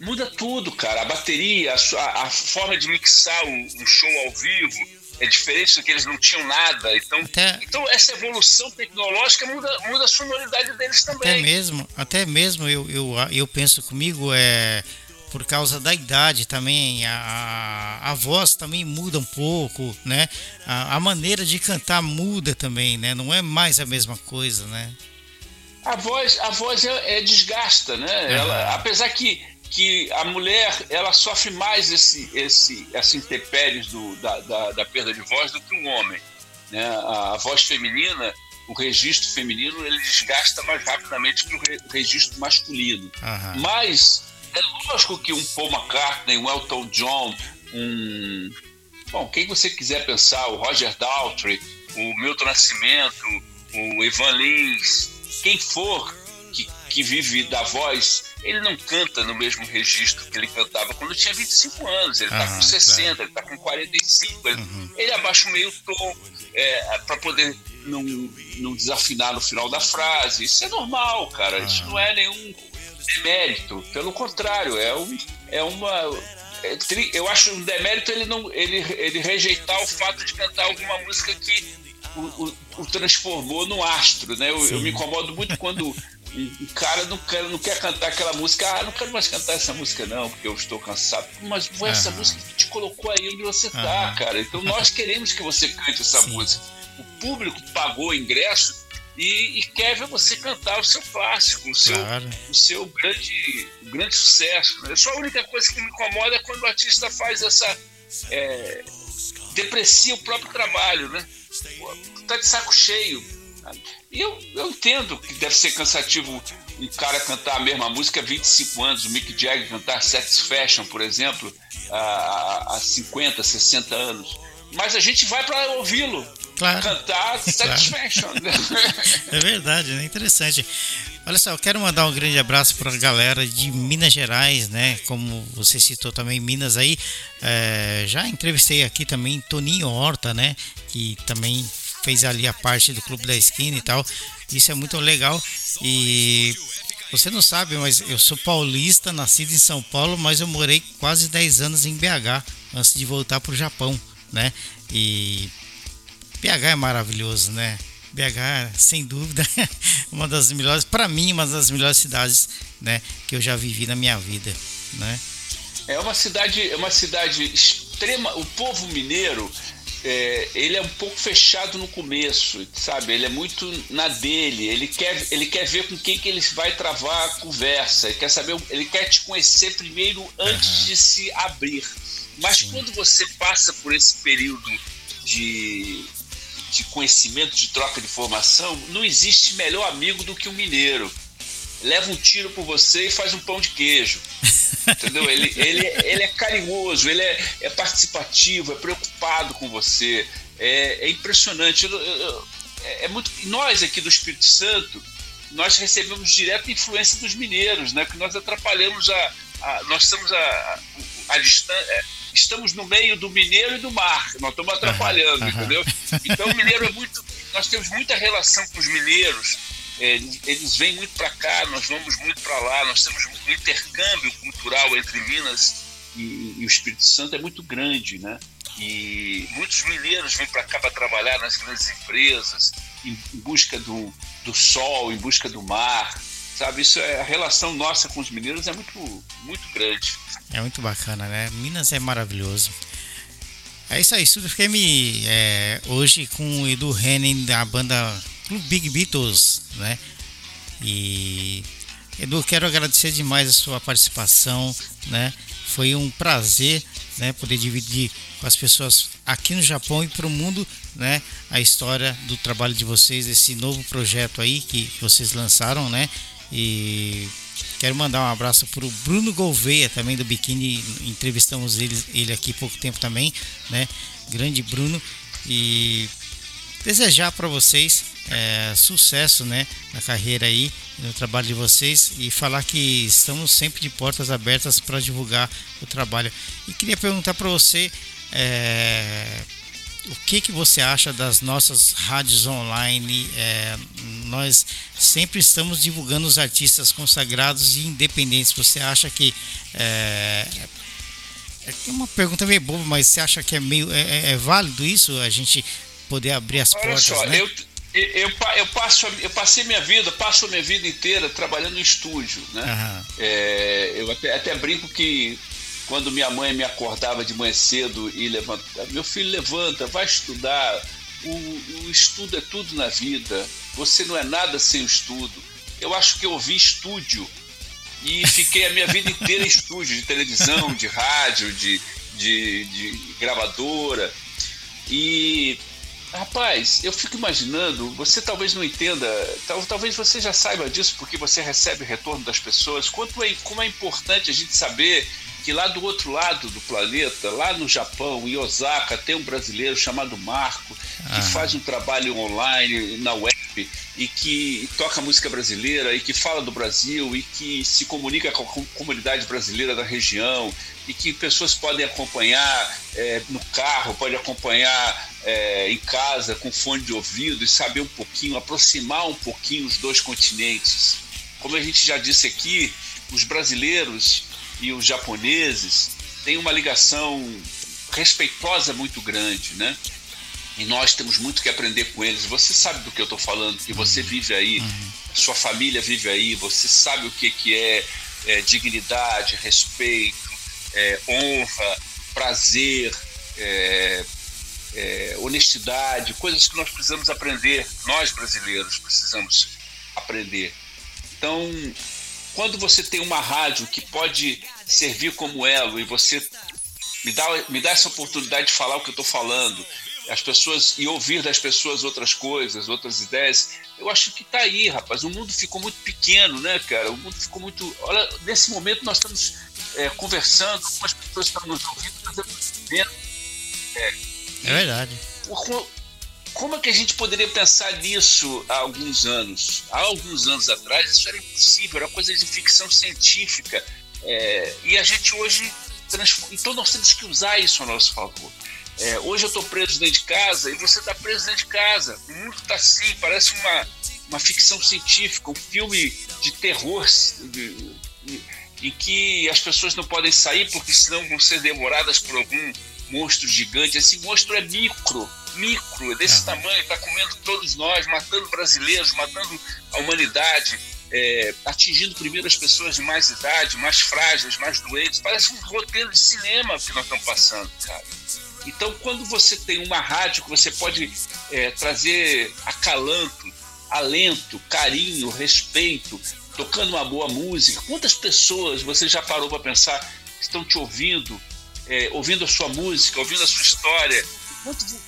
Speaker 2: Muda tudo, cara. A bateria, a, a forma de mixar um, um show ao vivo é diferente do que eles não tinham nada. Então, até, então essa evolução tecnológica muda, muda a sonoridade deles também.
Speaker 1: Até mesmo, até mesmo eu, eu, eu penso comigo, é por causa da idade também, a, a voz também muda um pouco, né? A, a, maneira de cantar muda também, né? Não é mais a mesma coisa, né?
Speaker 2: A voz, a voz é, é desgasta, né? Ela, apesar que que a mulher ela sofre mais esse, esse, essa intempéries do, da, da, da, perda de voz do que o um homem. Né? A, a, voz feminina, o registro feminino, ele desgasta mais rapidamente que o registro masculino. Uhum. Mas é lógico que um Paul McCartney, um Elton John, um. Bom, quem você quiser pensar, o Roger Daltrey, o Milton Nascimento, o Ivan Lins, quem for que, que vive da voz ele não canta no mesmo registro que ele cantava quando tinha 25 anos. Ele está com 60, claro. ele está com 45. Ele, uhum. ele abaixa o meio tom é, para poder não, não desafinar no final da frase. Isso é normal, cara. Uhum. Isso não é nenhum demérito. Pelo contrário, é, um, é uma. É, eu acho um demérito ele, não, ele, ele rejeitar o fato de cantar alguma música que o, o, o transformou no astro. Né? Eu, eu me incomodo muito quando o cara não quer, não quer cantar aquela música, ah, não quero mais cantar essa música, não, porque eu estou cansado. Mas foi essa música que te colocou aí onde você está, cara. Então nós queremos que você cante essa Sim. música. O público pagou o ingresso e, e, quer ver você cantar o seu clássico, o seu, claro. o seu grande, grande sucesso. Né? Só a única coisa que me incomoda é quando o artista faz essa. É, deprecia o próprio trabalho, né? Tá de saco cheio e eu, eu entendo que deve ser cansativo um cara cantar a mesma música há 25 anos, o Mick Jagger cantar Satisfaction, por exemplo, há, há 50, 60 anos. Mas a gente vai para ouvi-lo. Claro. Cantar Satisfaction.
Speaker 1: é verdade, é interessante. Olha só, eu quero mandar um grande abraço para a galera de Minas Gerais, né? Como você citou também Minas aí. É, já entrevistei aqui também Toninho Horta, né? Que também fez ali a parte do Clube da Esquina e tal. Isso é muito legal. E você não sabe, mas eu sou paulista, nascido em São Paulo, mas eu morei quase 10 anos em BH antes de voltar para o Japão, né? E BH é maravilhoso, né? BH, sem dúvida, uma das melhores, para mim, uma das melhores cidades, né, que eu já vivi na minha vida, né?
Speaker 2: É uma cidade, é uma cidade extrema. O povo mineiro é, ele é um pouco fechado no começo, sabe? Ele é muito na dele. Ele quer, ele quer ver com quem que ele vai travar a conversa. Ele quer saber, ele quer te conhecer primeiro antes uhum. de se abrir. Mas Sim. quando você passa por esse período de, de conhecimento, de troca de informação, não existe melhor amigo do que um mineiro. Leva um tiro por você e faz um pão de queijo. Entendeu? Ele, ele, ele é carinhoso, ele é, é participativo, é preocupado com você. É, é impressionante. Eu, eu, é, é muito. Nós aqui do Espírito Santo, nós recebemos direta influência dos mineiros, né? Que nós atrapalhamos a. a nós estamos a, a, a distância. É, estamos no meio do mineiro e do mar. Nós estamos atrapalhando, entendeu? Então o mineiro é muito. Nós temos muita relação com os mineiros eles, eles vêm muito para cá, nós vamos muito para lá, nós temos um intercâmbio cultural entre Minas e, e, o Espírito Santo é muito grande, né? E muitos mineiros vêm para cá para trabalhar nas grandes empresas. em, em busca do, do sol, em busca do mar, sabe? Isso é a relação nossa com os mineiros é muito, muito grande.
Speaker 1: É muito bacana, né? Minas é maravilhoso. É isso aí, Studio FM é, hoje com o Edu Henning da banda Club Big Beatles, né? E Edu, quero agradecer demais a sua participação, né? Foi um prazer, né, poder dividir com as pessoas aqui no Japão e para o mundo, né, a história do trabalho de vocês, esse novo projeto aí que vocês lançaram, né? E quero mandar um abraço para o Bruno Gouveia, também do Biquíni. Entrevistamos ele, ele aqui pouco tempo também, né? Grande Bruno. E desejar para vocês é, sucesso né, na carreira aí, no trabalho de vocês e falar que estamos sempre de portas abertas para divulgar o trabalho. E queria perguntar para você é, o que, que você acha das nossas rádios online? É, nós sempre estamos divulgando os artistas consagrados e independentes. Você acha que é, é uma pergunta meio boba, mas você acha que é meio é, é, é válido isso? A gente poder abrir as Olha portas, só, né?
Speaker 2: Eu, eu, eu, passo, eu passei minha vida, passo a minha vida inteira trabalhando em estúdio, né? Uhum. É, eu até, até brinco que quando minha mãe me acordava de manhã cedo e levantava, meu filho levanta, vai estudar. O, o, estudo é tudo na vida. Você não é nada sem o estudo. Eu acho que eu ouvi estúdio e fiquei a minha vida inteira em estúdio de televisão, de rádio, de, de, de gravadora. E Rapaz, eu fico imaginando, você talvez não entenda, tal, talvez você já saiba disso porque você recebe retorno das pessoas, quanto é, como é importante a gente saber que lá do outro lado do planeta, lá no Japão, em Osaka, tem um brasileiro chamado Marco, que faz um trabalho online na web e que toca música brasileira e que fala do Brasil e que se comunica com a comunidade brasileira da região e que pessoas podem acompanhar é, no carro, podem acompanhar é, em casa com fone de ouvido e saber um pouquinho, aproximar um pouquinho os dois continentes. Como a gente já disse aqui, os brasileiros e os japoneses têm uma ligação respeitosa muito grande, né? E nós temos muito que aprender com eles. Você sabe do que eu estou falando, que você vive aí, uhum. sua família vive aí, você sabe o que, que é, é dignidade, respeito, é, honra, prazer, é, é, honestidade, coisas que nós precisamos aprender, nós brasileiros precisamos aprender. Então, quando você tem uma rádio que pode servir como elo e você me dá, me dá essa oportunidade de falar o que eu estou falando, as pessoas e ouvir das pessoas outras coisas, outras ideias, eu acho que está aí, rapaz. O mundo ficou muito pequeno, né, cara? O mundo ficou muito. Olha, nesse momento nós estamos é, conversando com as pessoas estão nos ouvindo, fazendo
Speaker 1: é, é verdade.
Speaker 2: Como é que a gente poderia pensar nisso há alguns anos? Há alguns anos atrás isso era impossível, era coisa de ficção científica. É, e a gente hoje. Então nós temos que usar isso a nosso favor. É, hoje eu estou preso dentro de casa e você está preso dentro de casa. O mundo está assim, parece uma, uma ficção científica, um filme de terror em que as pessoas não podem sair porque senão vão ser devoradas por algum monstro gigante. Esse monstro é micro, micro, é desse tamanho, está comendo todos nós, matando brasileiros, matando a humanidade, é, atingindo primeiro as pessoas de mais idade, mais frágeis, mais doentes. Parece um roteiro de cinema que nós estamos passando, cara. Então, quando você tem uma rádio que você pode é, trazer acalanto, alento, carinho, respeito, tocando uma boa música, quantas pessoas você já parou para pensar estão te ouvindo, é, ouvindo a sua música, ouvindo a sua história.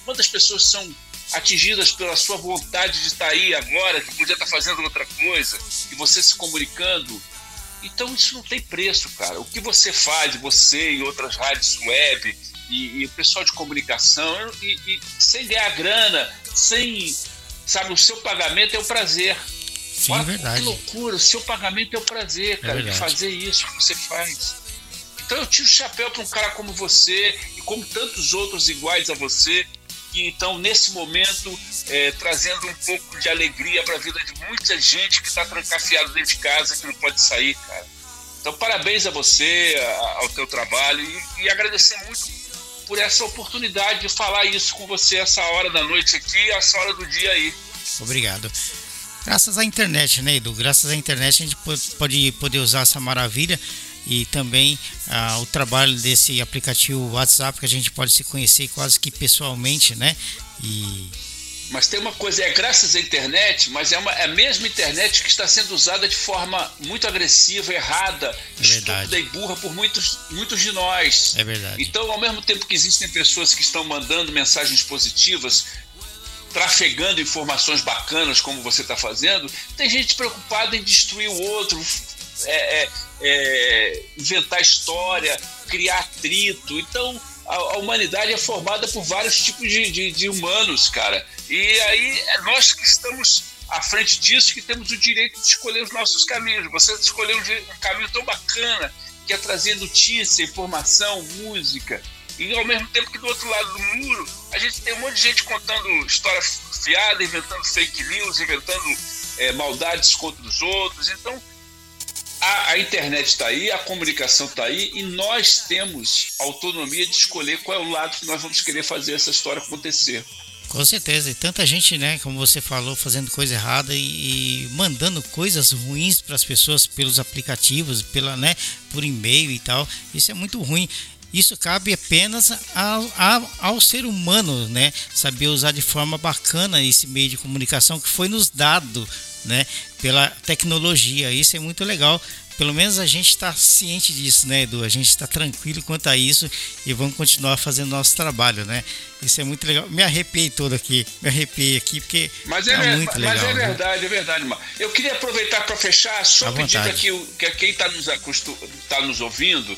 Speaker 2: Quantas pessoas são atingidas pela sua vontade de estar aí agora, que podia estar fazendo outra coisa, e você se comunicando. Então isso não tem preço, cara. O que você faz, você e outras rádios web, e, e o pessoal de comunicação, e, e, sem ganhar grana, sem. Sabe, o seu pagamento é o prazer.
Speaker 1: Sim, Olha, é verdade.
Speaker 2: Que loucura, o seu pagamento é o prazer, cara, é de fazer isso que você faz. Então eu tiro o chapéu para um cara como você e como tantos outros iguais a você que estão nesse momento é, trazendo um pouco de alegria para a vida de muita gente que está trancafiado dentro de casa que não pode sair, cara. Então parabéns a você, a, ao teu trabalho e, e, agradecer muito por essa oportunidade de falar isso com você essa hora da noite aqui, essa hora do dia aí.
Speaker 1: Obrigado. Graças à internet, né, Edu? Graças à internet a gente pode poder usar essa maravilha e também ah, o trabalho desse aplicativo WhatsApp que a gente pode se conhecer quase que pessoalmente, né? E
Speaker 2: mas tem uma coisa, é graças à internet, mas é, uma, é a mesma internet que está sendo usada de forma muito agressiva, errada, é estúpida e burra por muitos, muitos de nós.
Speaker 1: É verdade.
Speaker 2: Então, ao mesmo tempo que existem pessoas que estão mandando mensagens positivas, trafegando informações bacanas, como você está fazendo, tem gente preocupada em destruir o outro, é, é, é, inventar história, criar atrito. Então, a, a, humanidade é formada por vários tipos de, de, de humanos, cara. E aí é nós que estamos à frente disso que temos o direito de escolher os nossos caminhos. Você escolheu um caminho tão bacana que é trazer notícia, informação, música. E ao mesmo tempo que do outro lado do muro, a gente tem um monte de gente contando história fiada, inventando fake news, inventando é, maldades contra os outros. Então, a, a internet está aí, a comunicação está aí e nós temos autonomia de escolher qual é o lado que nós vamos querer fazer essa história acontecer.
Speaker 1: Com certeza, e tanta gente, né, como você falou, fazendo coisa errada e, e mandando coisas ruins para as pessoas pelos aplicativos, pela, né, por e-mail e tal. Isso é muito ruim. Isso cabe apenas ao, ao, ao, ser humano, né? Saber usar de forma bacana esse meio de comunicação que foi nos dado, né? Pela tecnologia. Isso é muito legal. Pelo menos a gente está ciente disso, né, Edu? A gente está tranquilo quanto a isso e vamos continuar fazendo nosso trabalho, né? Isso é muito legal. Me arrepiei todo aqui, me arrepiei aqui porque
Speaker 2: mas é, é muito legal. Mas é verdade, né? é verdade, mano. Eu queria aproveitar para fechar, só pedindo aqui que quem está nos, tá nos ouvindo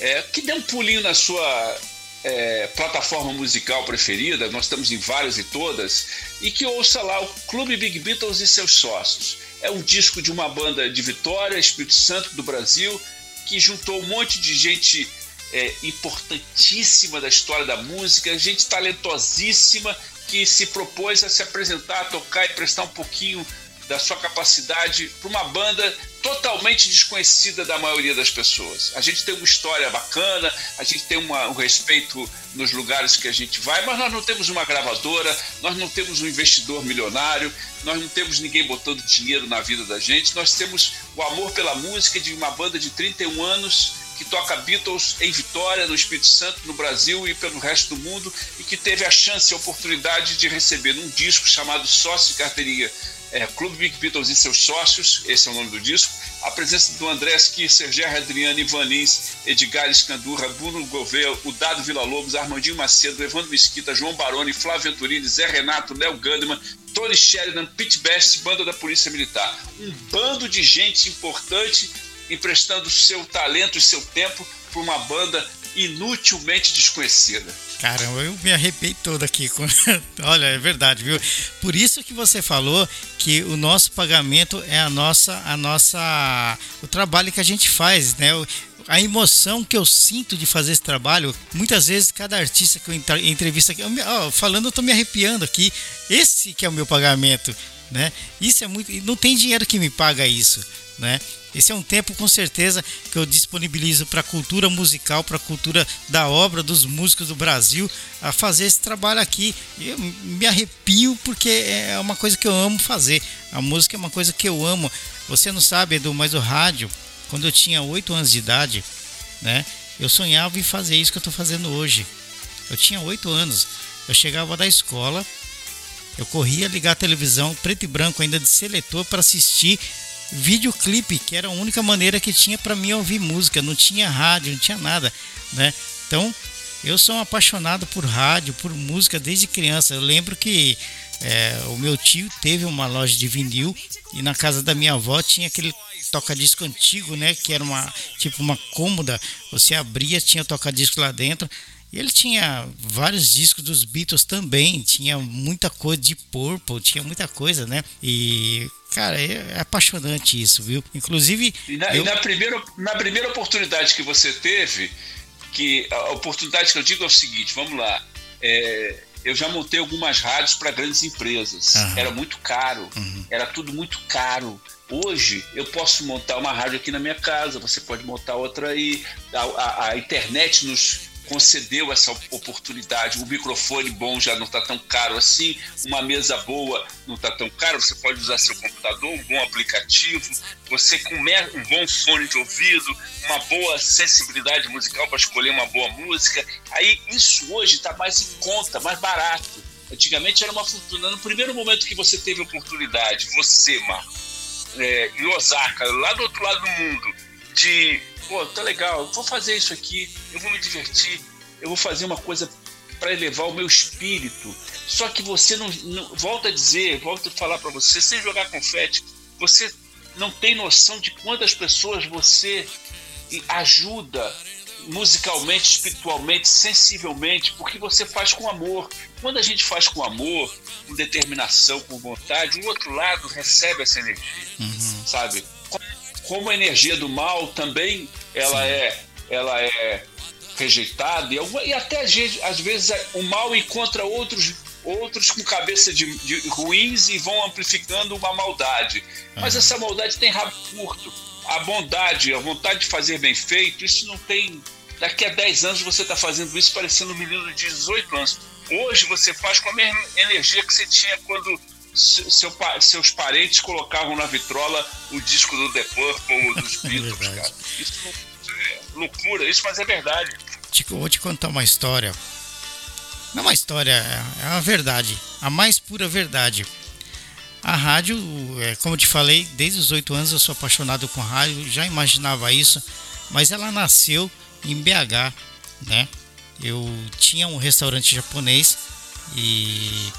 Speaker 2: é, que dê um pulinho na sua é, plataforma musical preferida, nós estamos em várias e todas, e que ouça lá o Clube Big Beatles e seus sócios. É um disco de uma banda de Vitória, Espírito Santo do Brasil, que juntou um monte de gente é, importantíssima da história da música, gente talentosíssima que se propôs a se apresentar, tocar e prestar um pouquinho da sua capacidade para uma banda totalmente desconhecida da maioria das pessoas. A gente tem uma história bacana, a gente tem uma, um respeito nos lugares que a gente vai, mas nós não temos uma gravadora, nós não temos um investidor milionário, nós não temos ninguém botando dinheiro na vida da gente, nós temos o amor pela música de uma banda de 31 anos que toca Beatles em Vitória, no Espírito Santo, no Brasil e pelo resto do mundo, e que teve a chance e a oportunidade de receber um disco chamado Sócio de Carteirinha é, Clube Big Beatles e seus sócios, esse é o nome do disco, a presença do André Kisser, Gerry Adriano, Ivan Lins, Edgar Escandurra, Bruno Gouveia, o Dado Vila Lobos, Armandinho Macedo, Evandro Mesquita, João Baroni, Flávio Venturini, Zé Renato, Léo Gandman, Tony Sheridan, Pete Best, banda da Polícia Militar. Um bando de gente importante emprestando seu talento e seu tempo para uma banda inutilmente desconhecida.
Speaker 1: Caramba, eu me arrepiei todo aqui. Olha, é verdade, viu? Por isso que você falou que o nosso pagamento é a nossa, a nossa, o trabalho que a gente faz, né? A emoção que eu sinto de fazer esse trabalho, muitas vezes cada artista que eu entrevista aqui, eu me, oh, falando, eu tô me arrepiando aqui. Esse que é o meu pagamento, né? Isso é muito, não tem dinheiro que me paga isso, né? Esse é um tempo com certeza que eu disponibilizo para a cultura musical, para a cultura da obra dos músicos do Brasil, a fazer esse trabalho aqui. Eu me arrepio porque é uma coisa que eu amo fazer. A música é uma coisa que eu amo. Você não sabe, Edu, mas o rádio, quando eu tinha 8 anos de idade, né, eu sonhava em fazer isso que eu estou fazendo hoje. Eu tinha 8 anos. Eu chegava da escola, eu corria ligar a televisão preto e branco ainda de seletor para assistir videoclipe, que era a única maneira que tinha para mim ouvir música, não tinha rádio, não tinha nada, né? Então, eu sou um apaixonado por rádio, por música desde criança. Eu lembro que é, o meu tio teve uma loja de vinil e na casa da minha avó tinha aquele toca-disco antigo, né? Que era uma tipo uma cômoda. Você abria, tinha toca-disco lá dentro. E ele tinha vários discos dos Beatles também, tinha muita coisa de Purple, tinha muita coisa, né? E Cara, é, é, apaixonante isso, viu? Inclusive.
Speaker 2: E na, eu... e na, primeira, na primeira oportunidade que você teve, que a oportunidade que eu digo é o seguinte: vamos lá. É, eu já montei algumas rádios para grandes empresas. Uhum. Era muito caro, uhum. era tudo muito caro. Hoje eu posso montar uma rádio aqui na minha casa, você pode montar outra aí. A, a, a internet nos concedeu essa oportunidade. O microfone bom já não está tão caro assim, uma mesa boa não está tão caro. Você pode usar seu computador, um bom aplicativo, você com um bom fone de ouvido, uma boa sensibilidade musical para escolher uma boa música. Aí isso hoje está mais em conta, mais barato. Antigamente era uma fortuna. No primeiro momento que você teve oportunidade, você, Marco, é, em Osaka, lá do outro lado do mundo, de pô, tá legal, eu vou fazer isso aqui, eu vou me divertir, eu vou fazer uma coisa para elevar o meu espírito. Só que você não, não volta a dizer, volta a falar para você, sem jogar confete, você não tem noção de quantas pessoas você ajuda musicalmente, espiritualmente, sensivelmente, porque você faz com amor. Quando a gente faz com amor, com determinação, com vontade, o outro lado recebe essa energia, uhum. sabe? Como a energia do mal também ela é ela é rejeitada e, alguma, e até às vezes, às vezes o mal encontra outros outros com cabeça de, de ruins e vão amplificando uma maldade. Mas essa maldade tem rabo curto. A bondade, a vontade de fazer bem feito, isso não tem. Daqui a 10 anos você está fazendo isso parecendo um menino de 18 anos. Hoje você faz com a mesma energia que você tinha quando seu, seus parentes colocavam na vitrola o disco do The Purple ou dos é Beatles, é cara. Isso é loucura, isso, mas é verdade.
Speaker 1: Tico, vou te contar uma história. Não é uma história, é uma verdade. A mais pura verdade. A rádio, é, como eu te falei, desde os oito anos eu sou apaixonado com rádio, já imaginava isso, mas ela nasceu em BH, né? Eu tinha um restaurante japonês e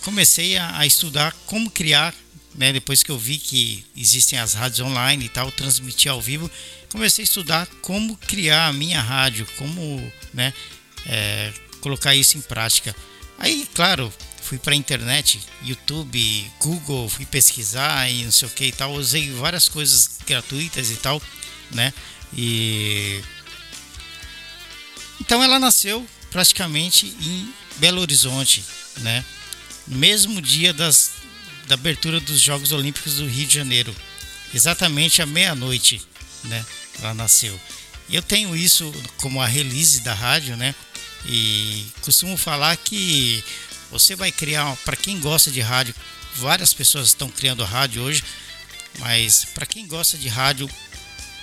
Speaker 1: comecei a, a estudar como criar, né, depois que eu vi que existem as rádios online e tal, transmitir ao vivo, comecei a estudar como criar a minha rádio, como né, é, colocar isso em prática. Aí, claro, fui para a internet, YouTube, Google, fui pesquisar e não sei o que e tal, usei várias coisas gratuitas e tal, né? E então ela nasceu praticamente em Belo Horizonte, né? Mesmo dia das, da abertura dos Jogos Olímpicos do Rio de Janeiro, exatamente à meia-noite, né? Ela nasceu. Eu tenho isso como a release da rádio, né? E costumo falar que você vai criar, para quem gosta de rádio, várias pessoas estão criando rádio hoje, mas para quem gosta de rádio,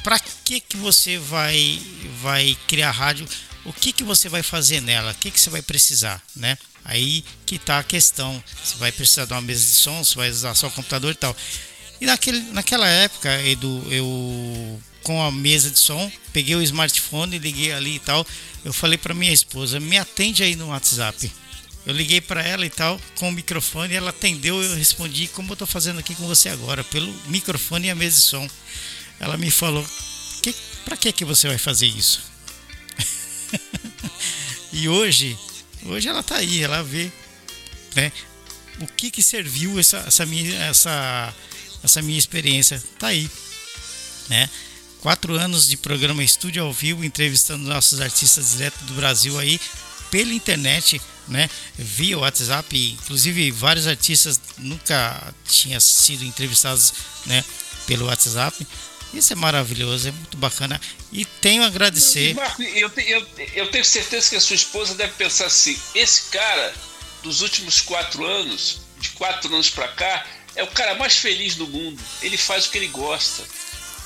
Speaker 1: para que que você vai vai criar rádio? O que que você vai fazer nela? O que que você vai precisar, né? Aí que está a questão. Você vai precisar de uma mesa de som, você vai usar só o computador e tal. E naquele, naquela época, Edu, eu com a mesa de som, peguei o smartphone, liguei ali e tal. Eu falei para minha esposa, me atende aí no WhatsApp. Eu liguei para ela e tal, com o microfone, ela atendeu, eu respondi como eu estou fazendo aqui com você agora, pelo microfone e a mesa de som. Ela me falou, que, para que que você vai fazer isso? e hoje Hoje ela está aí, ela vê né, o que, que serviu essa, essa, minha, essa, essa minha experiência. Está aí. Né? Quatro anos de programa Estúdio ao Vivo, entrevistando nossos artistas direto do Brasil aí, pela internet, né? Via WhatsApp, inclusive vários artistas nunca tinham sido entrevistados, né? Pelo WhatsApp. Isso é maravilhoso, é muito bacana. E tenho a agradecer.
Speaker 2: Marco, eu, eu, eu tenho certeza que a sua esposa deve pensar assim: esse cara, dos últimos quatro anos, de quatro anos para cá, é o cara mais feliz do mundo. Ele faz o que ele gosta,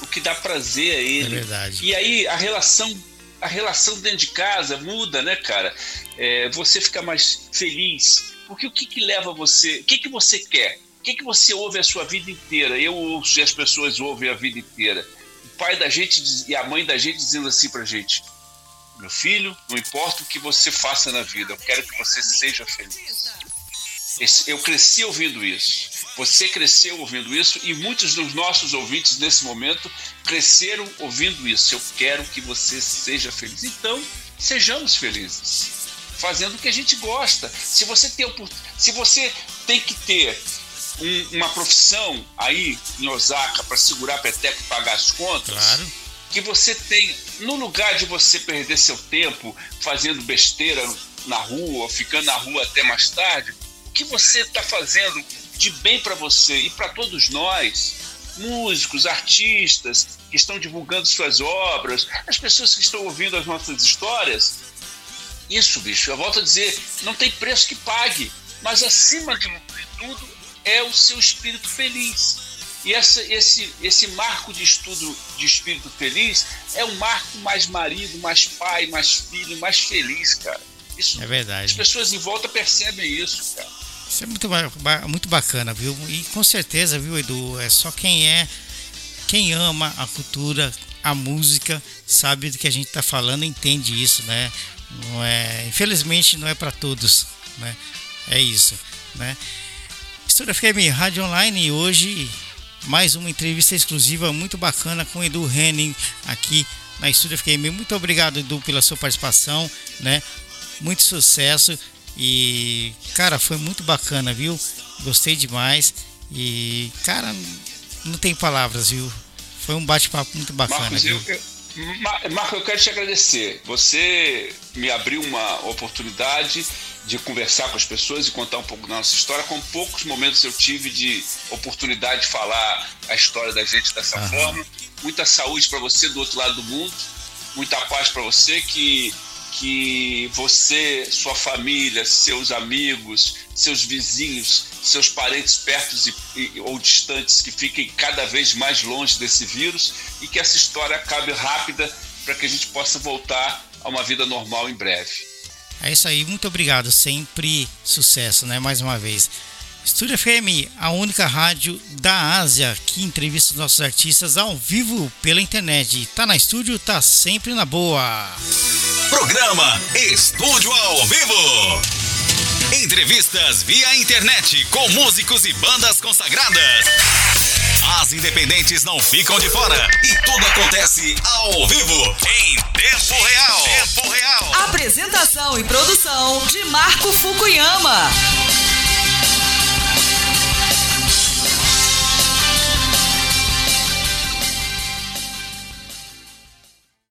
Speaker 2: o que dá prazer a ele.
Speaker 1: É verdade.
Speaker 2: E aí a relação, a relação dentro de casa muda, né, cara? É, você fica mais feliz. Porque o que, que leva você? O que, que você quer? O que, que você ouve a sua vida inteira? Eu ouço e as pessoas ouvem a vida inteira. O pai da gente e a mãe da gente dizendo assim pra gente: Meu filho, não importa o que você faça na vida, eu quero que você seja feliz. Esse, eu cresci ouvindo isso. Você cresceu ouvindo isso e muitos dos nossos ouvintes nesse momento cresceram ouvindo isso. Eu quero que você seja feliz. Então, sejamos felizes, fazendo o que a gente gosta. Se você tem, se você tem que ter um, uma profissão aí em Osaka para segurar a peteca e pagar as contas,
Speaker 1: claro.
Speaker 2: que você tem, no lugar de você perder seu tempo fazendo besteira na rua, ficando na rua até mais tarde, o que você está fazendo de bem para você e para todos nós músicos, artistas que estão divulgando suas obras, as pessoas que estão ouvindo as nossas histórias. Isso, bicho, eu volto a dizer, não tem preço que pague, mas acima de tudo é o seu espírito feliz. E essa, esse, esse marco de estudo de espírito feliz é um marco mais marido, mais pai, mais filho, mais feliz, cara.
Speaker 1: Isso, é verdade. As
Speaker 2: pessoas em volta percebem isso, cara.
Speaker 1: Isso é muito, muito bacana, viu? E com certeza, viu, Edu? É só quem é, quem ama a cultura, a música, sabe do que a gente está falando, entende isso, né? Não é, infelizmente não é para todos, né? É isso, né? Estúdio FM Rádio Online e hoje mais uma entrevista exclusiva muito bacana com Edu Henning aqui na Estúdio FM. Muito obrigado, Edu, pela sua participação, né? Muito sucesso e, cara, foi muito bacana, viu? Gostei demais e, cara, não tem palavras, viu? Foi um bate-papo muito bacana. Marcos,
Speaker 2: eu, eu, Marco, eu quero te agradecer. Você me abriu uma oportunidade de conversar com as pessoas e contar um pouco da nossa história. Com poucos momentos eu tive de oportunidade de falar a história da gente dessa uhum. forma. Muita saúde para você do outro lado do mundo, muita paz para você que que você, sua família, seus amigos, seus vizinhos, seus parentes pertos e, e, ou distantes que fiquem cada vez mais longe desse vírus e que essa história acabe rápida para que a gente possa voltar a uma vida normal em breve.
Speaker 1: É isso aí, muito obrigado. Sempre sucesso, né? Mais uma vez. Estúdio FM, a única rádio da Ásia que entrevista os nossos artistas ao vivo pela internet. Tá na estúdio, tá sempre na boa.
Speaker 3: Programa Estúdio ao Vivo. Entrevistas via internet com músicos e bandas consagradas. As independentes não ficam de fora e tudo acontece ao vivo, em tempo real. Tempo real.
Speaker 4: Apresentação e produção de Marco Fukuyama.